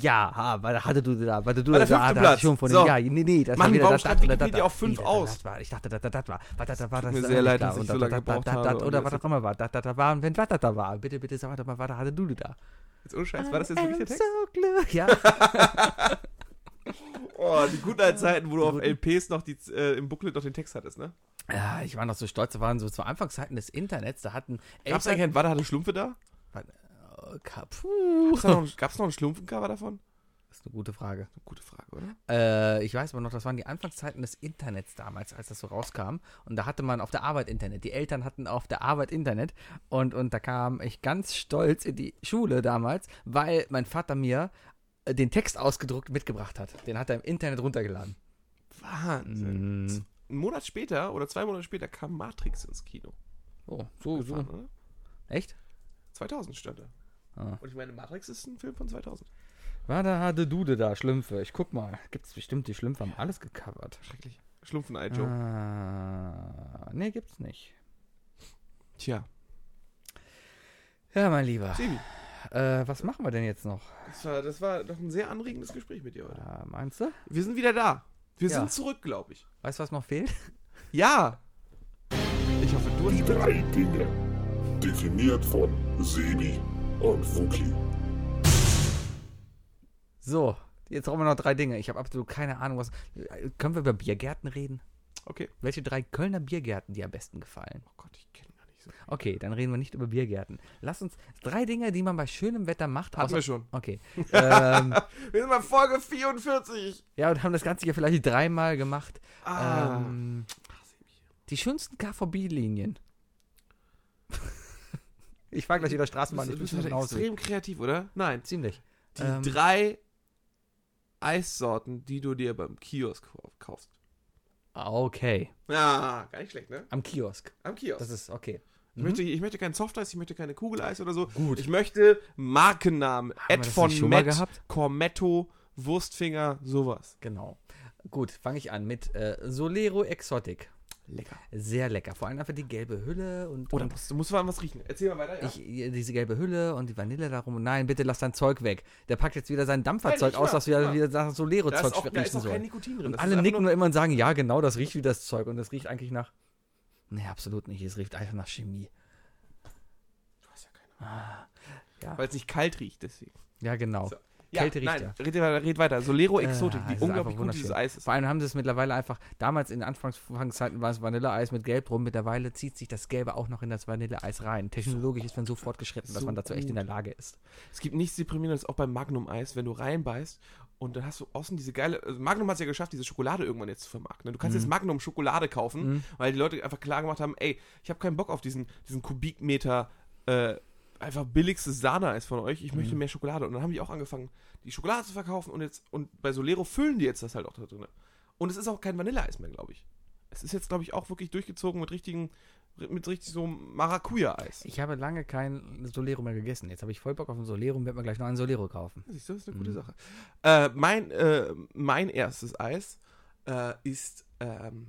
Ja, ha, hatte du da? Hatte du War da? Da hatte Platz. schon von So. ja, nee, nee, das Mann, war wieder warum schreibt Wikipedia auf fünf Nee, aus? Das war, ich dachte, das, das, das war. Was das, das war, das mir sehr leid, da. dass ich so lange gebraucht habe, Oder was auch immer war. Das, das, war, und wenn was das da war. Bitte, bitte, sag mal, was hatte du da? Jetzt ohne Scheiß, war das jetzt wirklich der Text? So glücklich. Ja, Oh, die guten alten Zeiten, wo du auf LPs noch die, äh, im Booklet noch den Text hattest, ne? Ja, ich war noch so stolz, da waren so zu Anfangszeiten des Internets, da hatten Gab's eigentlich ein, war da eine Schlumpfe da? Puh. Gab's da noch, ein- gab's noch ein Schlumpfencover davon? Das ist eine gute Frage. Gute Frage, oder? Äh, ich weiß aber noch, das waren die Anfangszeiten des Internets damals, als das so rauskam. Und da hatte man auf der Arbeit Internet. Die Eltern hatten auf der Arbeit Internet. Und, und da kam ich ganz stolz in die Schule damals, weil mein Vater mir äh, den Text ausgedruckt mitgebracht hat. Den hat er im Internet runtergeladen. Wahnsinn. Mm. Einen Monat später oder zwei Monate später kam Matrix ins Kino. Oh, so, so. oder? Echt? 2000 stand er. Ah. Und ich meine, Matrix ist ein Film von 2000. War da hatte Dude da, Schlümpfe. Ich guck mal. Gibt's bestimmt, die Schlümpfe haben alles gecovert. Schrecklich. Schlumpfenei, Joe. Ah, nee, gibt's nicht. Tja, Ja, mein Lieber. Sebi, Äh, was machen wir denn jetzt noch? das war, das war doch ein sehr anregendes Gespräch mit dir heute. Äh, meinst du? Wir sind wieder da. Wir Ja. sind zurück, glaube ich. Weißt du, was noch fehlt? Ja. Ich hoffe, du Die hast... drei Dinge. Definiert von Sebi und Fuki. So, jetzt brauchen wir noch drei Dinge. Ich habe absolut keine Ahnung, was. Können wir über Biergärten reden? Okay. Welche drei Kölner Biergärten dir am besten gefallen? Oh Gott, ich kenne gar nicht so. Okay, dann reden wir nicht über Biergärten. Lass uns drei Dinge, die man bei schönem Wetter macht. Hatten wir schon. Okay. ähm, Wir sind bei Folge 44. ja, und haben das Ganze hier vielleicht dreimal gemacht. Ah. Ähm, die schönsten KVB-Linien. ich fahre gleich wieder Straßenbahn. du bist Hause. extrem kreativ, oder? Nein. Ziemlich. Die Ähm, drei Eissorten, die du dir beim Kiosk kau- kaufst. Okay. Ja, gar nicht schlecht, ne? Am Kiosk. Am Kiosk. Das ist okay. ich, möchte, ich möchte kein Softeis, ich möchte keine Kugeleis oder so. Gut. Ich möchte Markennamen. Haben Ed von Met? Cormetto, Wurstfinger, sowas. Genau. Gut, fange ich an mit äh, Solero Exotic. Lecker. Sehr lecker. Vor allem einfach die gelbe Hülle und, Oder und musst, du musst mal was riechen. Erzähl mal weiter, ja? ich, diese gelbe Hülle und die Vanille darum. Nein, bitte lass dein Zeug weg. Der packt jetzt wieder sein Dampferzeug Nein, aus, nicht das wahr, wieder, wieder nach da ist Solero-Zeug auch, da ist riechen auch kein soll. Nikotin drin. Und alle ist nicken nur immer und sagen, ja, genau, das riecht wie das Zeug. Und das riecht eigentlich nach. Nee, absolut nicht. Es riecht einfach nach Chemie. Du hast ja keine Ja, Weil es nicht kalt riecht, deswegen. ja genau. So. Kälte riecht nein, ja. Red, weiter, red weiter. Solero Exotic, Ah, wie unglaublich gut dieses. Eis ist. Vor allem haben sie es mittlerweile einfach, damals in Anfangszeiten war es Vanilleeis mit Gelb rum, mittlerweile zieht sich das Gelbe auch noch in das Vanilleeis rein. Technologisch ist man so fortgeschritten, dass So man dazu echt in gut. der Lage ist. Es gibt nichts deprimierendes, auch beim Magnum-Eis, wenn du reinbeißt und dann hast du außen diese geile. Also Magnum hat es ja geschafft, diese Schokolade irgendwann jetzt zu vermarkten. Du kannst jetzt Magnum Schokolade kaufen, Mhm. weil die Leute einfach klar gemacht haben: ey, ich habe keinen Bock auf diesen, diesen Kubikmeter. Äh, einfach billigstes Sahne-Eis von euch. Ich möchte Mhm. mehr Schokolade. Und dann haben die auch angefangen, die Schokolade zu verkaufen und jetzt und bei Solero füllen die jetzt das halt auch da drin. Und es ist auch kein Vanilleeis mehr, glaube ich. Es ist jetzt, glaube ich, auch wirklich durchgezogen mit richtigen, mit richtig so Maracuja-Eis. Ich habe lange kein Solero mehr gegessen. Jetzt habe ich voll Bock auf ein Solero und werde mir gleich noch ein Solero kaufen. Siehst du, das ist eine gute Mhm. Sache. Äh, mein, äh, mein erstes Eis äh, ist ähm,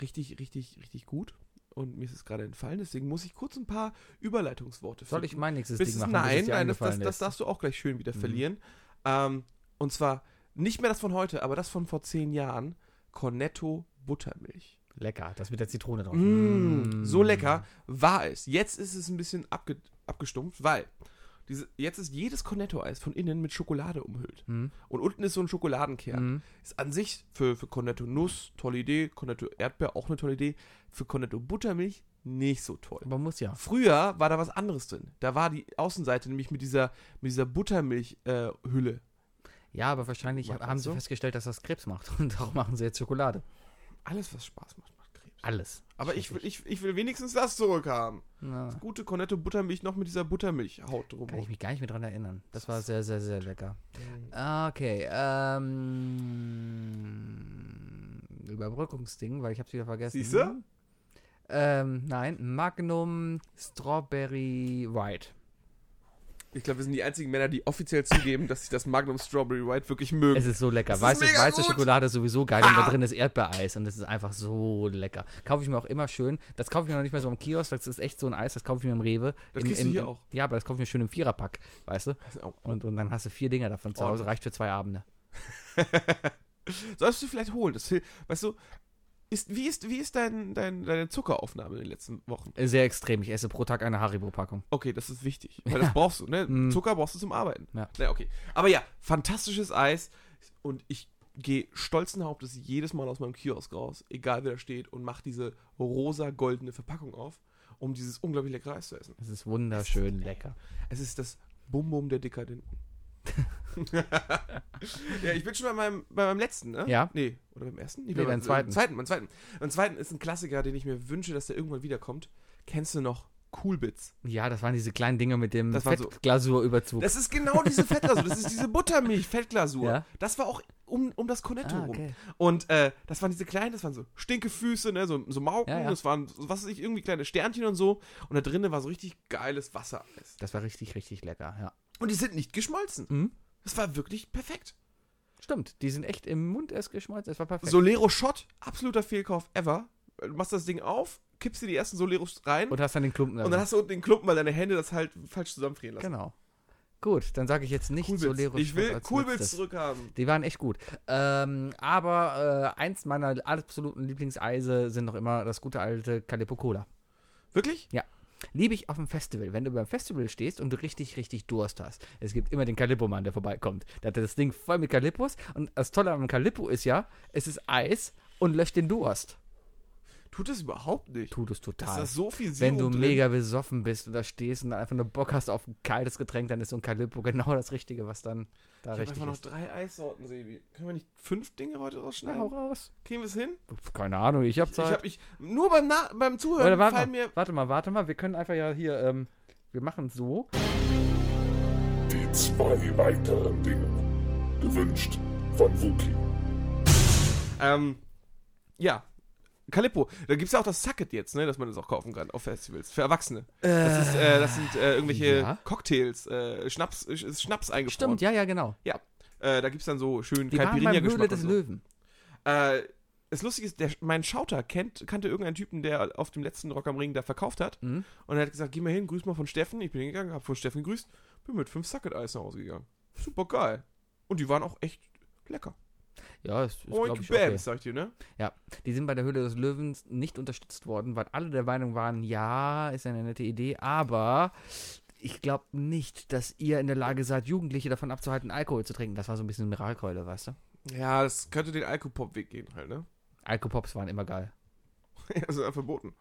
richtig, richtig, richtig gut. Und mir ist es gerade entfallen, deswegen muss ich kurz ein paar Überleitungsworte Soll ich finden. mein nächstes Bis Ding machen? nein, nein, das, das, das darfst du auch gleich schön wieder Mhm. verlieren. Ähm, und zwar nicht mehr das von heute, aber das von vor zehn Jahren. Cornetto Buttermilch. Lecker, das mit der Zitrone drauf. Mm, Mm. So lecker war es. Jetzt ist es ein bisschen abge abgestumpft, weil diese, jetzt ist jedes Cornetto-Eis von innen mit Schokolade umhüllt. Mm. Und unten ist so ein Schokoladenkern. Mm. Ist an sich für, für Cornetto Nuss tolle Idee, Cornetto Erdbeer auch eine tolle Idee. Für Cornetto Buttermilch nicht so toll. Aber muss ja. Früher war da was anderes drin. Da war die Außenseite nämlich mit dieser, mit dieser Buttermilch-Hülle. Ja, aber wahrscheinlich haben sie so? festgestellt, dass das Krebs macht. Und darum machen sie jetzt Schokolade. Alles, was Spaß macht. Alles. Aber ich will, ich, ich will wenigstens das zurückhaben. Na, Gute Cornetto Buttermilch noch mit dieser Buttermilchhaut drum. kann ich mich gar nicht mehr dran erinnern. Das war sehr, sehr, sehr lecker. Mhm. Okay, ähm. Überbrückungsding, weil ich hab's wieder vergessen. Siehst du? Ähm, nein, Magnum Strawberry White. Ich glaube, wir sind die einzigen Männer, die offiziell zugeben, dass sie das Magnum Strawberry White wirklich mögen. Es ist so lecker. Es ist Weiße, mega weiße. Schokolade ist sowieso geil und da Ah. drin ist Erdbeereis und das ist einfach so lecker. Kaufe ich mir auch immer schön. Das kaufe ich mir noch nicht mehr so im Kiosk, das ist echt so ein Eis, das kaufe ich mir im Rewe. Das du in, hier auch. Ja, aber das kaufe ich mir schön im Viererpack, weißt du? Oh. Und, und dann hast du vier Dinger davon zu Hause, Ordentlich. reicht für zwei Abende. Sollst du vielleicht holen. Das, weißt du, ist, wie ist, wie ist dein, dein, deine Zuckeraufnahme in den letzten Wochen? Äh, Sehr extrem. Ich esse pro Tag eine Haribo-Packung. Okay, das ist wichtig. Weil das brauchst du, ne? Mm. Zucker brauchst du zum Arbeiten. Ja. Na, okay. Aber ja, fantastisches Eis. Und ich gehe stolzen Hauptes jedes Mal aus meinem Kiosk raus, egal wer da steht, und mache diese rosa-goldene Verpackung auf, um dieses unglaublich leckere Eis zu essen. Es ist wunderschön lecker. Es ist das Bum-Bum der Dekadenten. ja, ich bin schon bei meinem, bei meinem letzten, ne? Ja. Nee, oder beim ersten? Nee, Nee, beim zweiten. zweiten. Beim zweiten. Beim zweiten ist ein Klassiker, den ich mir wünsche, dass der irgendwann wiederkommt. Kennst du noch Coolbits? Ja, das waren diese kleinen Dinge mit dem war so- Fettglasurüberzug. Das ist genau diese Fettglasur. Das ist diese Buttermilch-Fettglasur. Ja. Das war auch um, um das Cornetto Ah, rum. okay. Und äh, das waren diese kleinen, das waren so Stinkefüße, ne, so, so Mauken, Ja, ja. das waren, so, was weiß ich, irgendwie kleine Sternchen und so. Und da drinnen war so richtig geiles Wassereis. Das war richtig, richtig lecker, ja. Und die sind nicht geschmolzen. Mhm. Das war wirklich perfekt. Stimmt, die sind echt im Mund erst geschmolzen. Das war perfekt. Solero Shot, absoluter Fehlkauf ever. Du machst das Ding auf, kippst dir die ersten Soleros rein und hast dann den Klumpen. und dann hast du unten den Klumpen, weil deine Hände das halt falsch zusammenfrieren lassen. Genau. Gut, dann sage ich jetzt nicht Coolbits. Solero ich will letztes. zurückhaben. Die waren echt gut. Ähm, aber äh, eins meiner absoluten Lieblingseise sind noch immer das gute alte Calippo Cola. Wirklich? Liebe ich auf dem Festival. Wenn du beim Festival stehst und du richtig, richtig Durst hast. Es gibt immer den Calippo-Mann, der vorbeikommt. Der hat das Ding voll mit Calippos. Und das Tolle am Calippo ist ja, es ist Eis und löscht den Durst. Tut es überhaupt nicht. Tut es Da ist total. das so viel Sirup Wenn du drin. mega besoffen bist und da stehst und einfach nur Bock hast auf ein kaltes Getränk, dann ist so ein Calippo genau das Richtige, was dann da Ich habe richtig einfach noch ist. drei Eissorten, Sebi. Können wir nicht fünf Dinge heute rausschneiden? hau raus. Kriegen wir es hin? Keine Ahnung, ich hab Ich Zeit. hab, ich, nur beim, Na beim Zuhören Oder warte fallen mal, mir... warte mal, warte mal. Wir können einfach ja hier, ähm, wir machen es so. Die zwei weiteren Dinge. Gewünscht von Wookie. Ähm, ja. Calippo. Da gibt es ja auch das Sucket jetzt, ne, dass man das auch kaufen kann auf Festivals. Für Erwachsene. Das, ist, äh, das sind äh, irgendwelche ja. Cocktails, äh, Schnaps, ist Schnaps eingefroren. Stimmt, ja, ja, genau. Ja. Äh, da gibt es dann so schön Caipirinha-Geschmack. des so. Löwen. Äh, das Lustige ist, der, mein Schauter kennt, kannte irgendeinen Typen, der auf dem letzten Rock am Ring da verkauft hat. Mhm. Und er hat gesagt, geh mal hin, grüß mal von Steffen. Ich bin hingegangen, hab von Steffen gegrüßt, bin mit fünf Sucket-Eis nach Hause gegangen. Super geil. Und die waren auch echt lecker. Ja, das ist, glaube Oink ich, Bams, okay. sag ich dir, ne? Die sind bei der Höhle des Löwens nicht unterstützt worden, weil alle der Meinung waren, ja, ist eine nette Idee, aber ich glaube nicht, dass ihr in der Lage seid, Jugendliche davon abzuhalten, Alkohol zu trinken. Das war so ein bisschen eine Mirakelkeule, weißt du? Ja, das könnte den Alkopop-Weg gehen halt, ne? Alkopops waren immer geil. das ist ja verboten.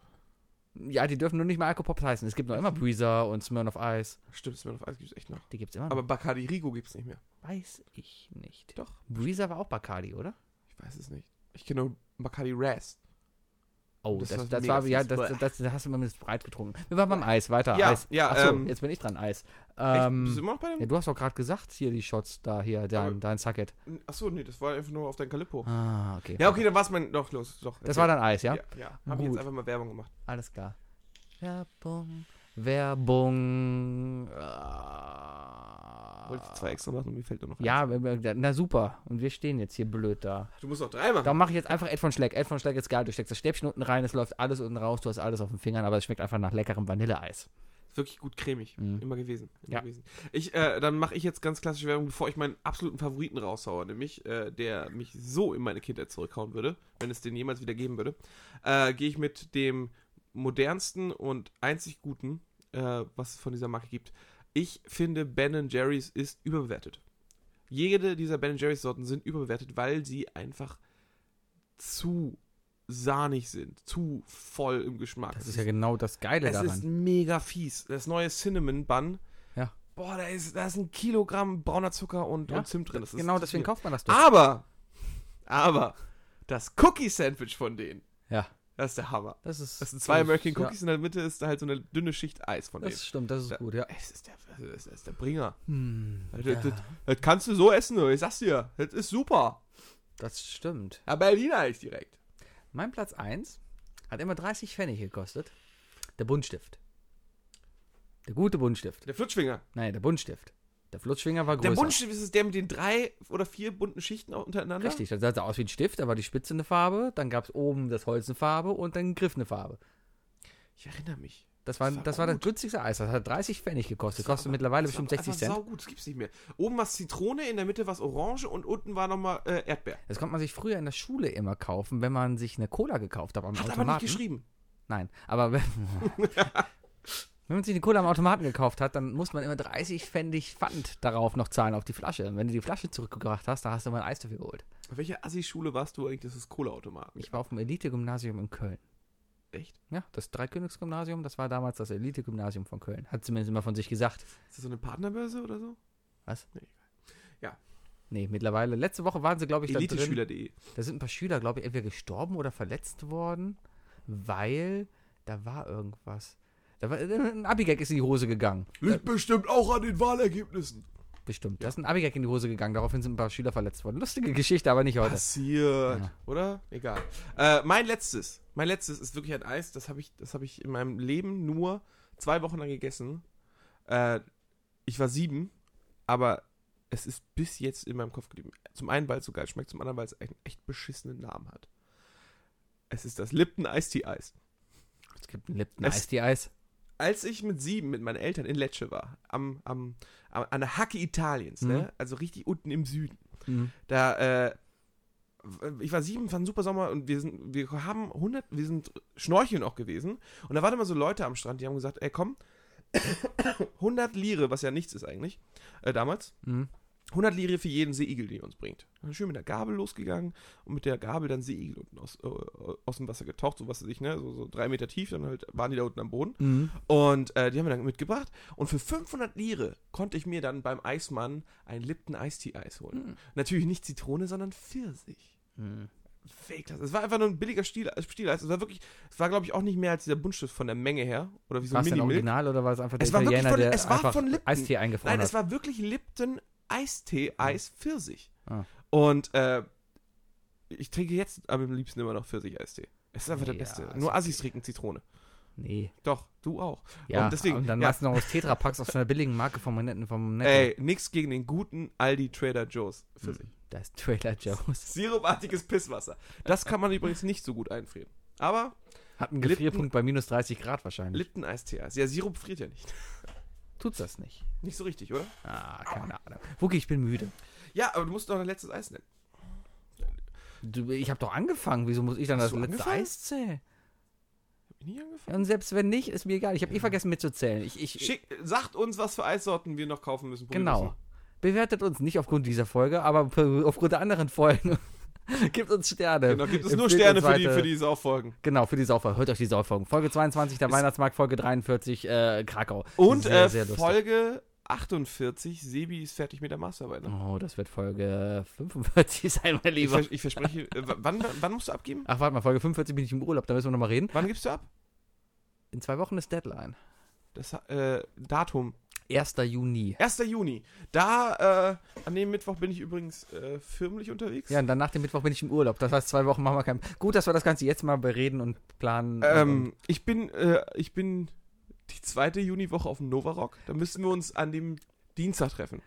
Ja, die dürfen nur nicht mehr Alkopops heißen. Es gibt noch immer Breezer und Smirnoff Ice. Stimmt, Smirnoff Eis gibt's echt noch. Die gibt's immer Aber noch. Bacardi Rigo gibt's nicht mehr. Weiß ich nicht. Doch. Breezer war auch Bacardi, oder? Ich weiß es nicht. Ich kenne nur Bacardi Raz. Oh, Das das, war das, war, ja, das, das, das hast du mit breit getrunken. Wir waren beim Eis, weiter, Ja, Eis. ja, Achso, ähm, jetzt bin ich dran, Eis. Ähm, Bist du immer noch bei ja, dem? du hast doch gerade gesagt, hier die Shots da, hier, dein, Aber- dein Sucket. Achso, nee, das war einfach nur auf dein Calippo. Ah, okay. Ja, okay, dann war's mein. Doch, los, doch. Das war dann Eis, ja? Ja, ja. Hab ich jetzt einfach mal Werbung gemacht. Alles klar. Werbung, Werbung. ah. Wollte ich zwei extra machen und mir fällt nur noch Ja, eins. wir- wir- na super. Und wir stehen jetzt hier blöd da. Du musst auch drei machen. Da mache ich jetzt einfach Ed von Schleck. Ed von Schleck ist geil. Du steckst das Stäbchen unten rein, es läuft alles unten raus, du hast alles auf den Fingern, aber es schmeckt einfach nach leckerem Vanilleeis. Ist wirklich gut cremig. Mhm. Immer gewesen. Immer Ja. gewesen. Ich, äh, dann mache ich jetzt ganz klassische Werbung, bevor ich meinen absoluten Favoriten raushaue, nämlich, äh, der mich so in meine Kindheit zurückhauen würde, wenn es den jemals wieder geben würde, äh, gehe ich mit dem modernsten und einzig guten, äh, was es von dieser Marke gibt. Ich finde, Ben Jerry's ist überbewertet. Jede dieser Ben Jerry's Sorten sind überbewertet, weil sie einfach zu sahnig sind, zu voll im Geschmack. Das ist ja genau das Geile Es daran. ist mega fies. Das neue Cinnamon Bun. Ja. Boah, da ist, da ist ein Kilogramm brauner Zucker und, Ja, und Zimt drin. Das ist genau zu deswegen kauft man das doch. Aber, aber, das Cookie Sandwich von denen, Ja, das ist der Hammer. das ist. Das sind zwei American ja, Cookies und in der Mitte ist da halt so eine dünne Schicht Eis von denen. Das stimmt, das ist Ja. gut, ja. Es ist der, das ist der Bringer. Hm, Das, ja. das, das kannst du so essen, ich sag's dir. Das ist super. Das stimmt. Ja, Berliner ist direkt. Mein Platz 1 hat immer 30 Pfennig gekostet. Der Buntstift. Der gute Buntstift. Der Flutschfinger. Nein, der Buntstift. Der Flutschfinger war größer. Der Buntstift ist es der mit den drei oder vier bunten Schichten untereinander? Richtig, das sah aus wie ein Stift, da war die Spitze eine Farbe, dann gab es oben das Holz eine Farbe und dann Griff eine Farbe. Ich erinnere mich. Das war, Das war das, war das gut. günstigste Eis. Das hat 30 Pfennig gekostet. Das Kostet aber- mittlerweile das bestimmt 60 einfach Cent. Saugut, das gibt's nicht mehr. Oben war Zitrone, in der Mitte war Orange und unten war nochmal äh, Erdbeer. Das konnte man sich früher in der Schule immer kaufen, wenn man sich eine Cola gekauft hat am Hat Automaten. aber nicht geschrieben. Nein, aber wenn, man sich eine Cola am Automaten gekauft hat, dann muss man immer 30 Pfennig Pfand darauf noch zahlen auf die Flasche. Und wenn du die Flasche zurückgebracht hast, dann hast du mal ein Eis dafür geholt. Auf welcher Assi-Schule warst du eigentlich, dass es Cola-Automaten Ich war auf dem Elite-Gymnasium in Köln. Echt? Ja, das Dreikönigsgymnasium, das war damals das Elite-Gymnasium von Köln. Hat zumindest immer von sich gesagt. Ist das so eine Partnerbörse oder so? Was? Nee. Nee, mittlerweile. Letzte Woche waren sie, glaube ich, da drin. Eliteschüler.de. Da sind ein paar Schüler, glaube ich, entweder gestorben oder verletzt worden, weil da war irgendwas. Da war, ein Abigag ist in die Hose gegangen. Liegt bestimmt auch an den Wahlergebnissen. Bestimmt. Da ist ein Abigag in die Hose gegangen. Daraufhin sind ein paar Schüler verletzt worden. Lustige Geschichte, aber nicht heute. Passiert, Ja. oder? Egal. Äh, mein letztes, mein letztes ist wirklich ein Eis, das habe ich, das habe ich in meinem Leben nur zwei Wochen lang gegessen. Äh, ich war sieben, aber es ist bis jetzt in meinem Kopf geblieben. Zum einen, weil es so geil schmeckt, zum anderen, weil es einen echt beschissenen Namen hat. Es ist das Lipton Ice Tea Eis. Es gibt ein Lipton Es- Eistee-Eis. Als ich mit sieben mit meinen Eltern in Lecce war, am, am, am, an der Hacke Italiens, Mhm. ne? also richtig unten im Süden, Mhm. Da, äh, ich war sieben, war ein super Sommer und wir sind, wir haben 100, wir sind schnorcheln auch gewesen und da waren immer so Leute am Strand, die haben gesagt, ey komm, 100 Lire, was ja nichts ist eigentlich, äh, damals, Mhm. 100 Lire für jeden Seeigel, den ihr uns bringt. Dann schön mit der Gabel losgegangen und mit der Gabel dann Seeigel unten aus, äh, aus dem Wasser getaucht, so was weiß ich, ne, so, so drei Meter tief, dann halt waren die da unten am Boden. Mhm. Und äh, die haben wir dann mitgebracht. Und für 500 Lire konnte ich mir dann beim Eismann ein Lipton Eistee-Eis holen. Mhm. Natürlich nicht Zitrone, sondern Pfirsich. Mhm. Weltklasse. Es war einfach nur ein billiger Stiel, äh, Stieleis. Es war wirklich, es war glaube ich auch nicht mehr als dieser Buntstift von der Menge her. Oder wie so War ein original oder war es einfach der Es war wirklich Italiener, von- der es war einfach von Lipton. Eistee eingefroren Nein, hat? es war wirklich Lipton Eistee, Eis, Pfirsich. Ah. Und äh, ich trinke jetzt aber am liebsten immer noch Pfirsich-Eistee. Es ist einfach der Ja, beste. ist Nur okay. Assis trinken Zitrone. nee. Doch, du auch. Ja, Und deswegen- dann ja. machst du noch aus Tetrapacks aus einer billigen Marke vom Netten vom Netto. Ey, nix gegen den guten Aldi Trader Joe's Pfirsich. Das ist Trader Joe's. Sirupartiges Pisswasser. Das kann man übrigens nicht so gut einfrieren. Aber Hat einen Lipton- Gefrierpunkt bei minus 30 Grad wahrscheinlich. Lipton Eistee. Eis. Ja, Sirup friert ja nicht. Tut's das nicht? Nicht so richtig, oder? Ah, keine Ahnung. Wookie, ich bin müde. Ja, aber du musst doch ein letztes Eis nennen. Du, ich habe doch angefangen. Wieso muss ich dann Hast das letzte angefangen? Eis zählen? Hab ich nie angefangen. Und selbst wenn nicht, ist mir egal. Ich habe eh vergessen mitzuzählen. Ich, ich, Schick, sagt uns, was für Eissorten wir noch kaufen müssen. Genau. Bewertet uns nicht aufgrund dieser Folge, aber aufgrund der anderen Folgen. Gibt uns Sterne. Genau, gibt es nur Sterne uns für die, für die Sauffolgen. Genau, für die Sauffolge. Hört euch die Sauffolgen. Folge 22, der Ist- Weihnachtsmarkt, Folge 43, äh, Krakau. Und Sehr, äh, sehr. Folge 48, Sebi ist fertig mit der Masterarbeit. Ne? Oh, das wird Folge 45 sein, mein Ich, Lieber. vers ich verspreche, äh, wann, wann musst du abgeben? Ach, warte mal, Folge 45 bin ich im Urlaub, da müssen wir nochmal reden. Wann gibst du ab? In zwei Wochen ist Deadline. Das äh, Datum 1. Juni. 1. Juni. Da, äh, an dem Mittwoch bin ich übrigens äh, firmlich unterwegs. Ja, und dann nach dem Mittwoch bin ich im Urlaub. Das heißt, zwei Wochen machen wir keinen. Gut, dass wir das Ganze jetzt mal bereden und planen. ähm, ich bin, äh, ich bin die zweite Juniwoche auf dem Novarock. Da müssen wir uns an dem Dienstag treffen.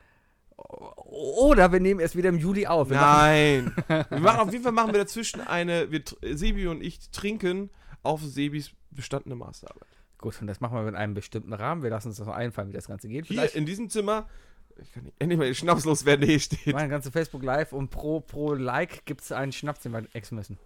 Oder wir nehmen erst wieder im Juli auf. Wir machen- Nein. wir machen, auf jeden Fall machen wir dazwischen eine, wir, Sebi und ich trinken auf Sebis bestandene Masterarbeit. Gut, und das machen wir in einem bestimmten Rahmen. Wir lassen uns das noch einfallen, wie das Ganze geht. Hier Vielleicht in diesem Zimmer, ich kann nicht, endlich mal schnapslos werden, der hier steht. mein ganze Facebook Live und pro, pro Like gibt es einen Schnaps, den wir ex müssen.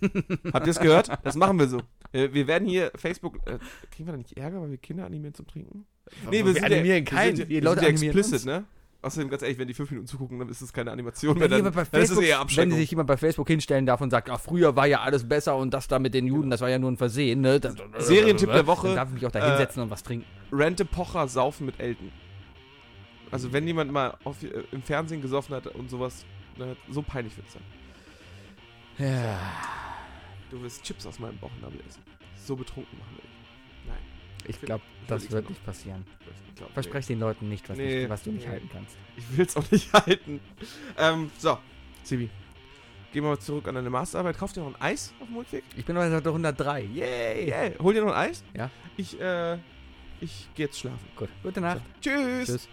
Habt ihr es gehört? Das machen wir so. Äh, Wir werden hier Facebook. Äh, kriegen wir da nicht Ärger, weil wir Kinder animieren zum Trinken? wir animieren ja, keinen. Wir sind, wir Leute sind ja animieren explicit, uns. ne? Außerdem, ganz ehrlich, wenn die fünf Minuten zugucken, dann ist es keine Animation mehr. Wenn, Dann, dann ist es Facebook, eher wenn sich jemand bei Facebook hinstellen darf und sagt, ach, früher war ja alles besser und das da mit den Juden, das war ja nur ein Versehen, ne? Das, Serientipp der Woche, Dann darf ich mich auch da äh, hinsetzen und was trinken. Rente Pocher saufen mit Elton. Also, wenn jemand mal auf, äh, im Fernsehen gesoffen hat und sowas, ne, so peinlich wird es dann. Ja. Du wirst Chips aus meinem Bauchnabel essen. So betrunken machen. Nein. Ich glaube, das wird nicht passieren. Ich glaub, Versprech den Leuten nicht, was, Nee. nicht, was du nicht Nee. halten kannst. nee. Ich will es auch nicht halten. Ähm, so. Sibi. Gehen wir mal zurück an deine Masterarbeit. Kauf dir noch ein Eis auf dem Rückweg. Ich bin Seite 103. Yay! Hey, hol dir noch ein Eis. Ja. Ich, äh, ich gehe jetzt schlafen. Gut. Gute Nacht. Tschüss. Tschüss.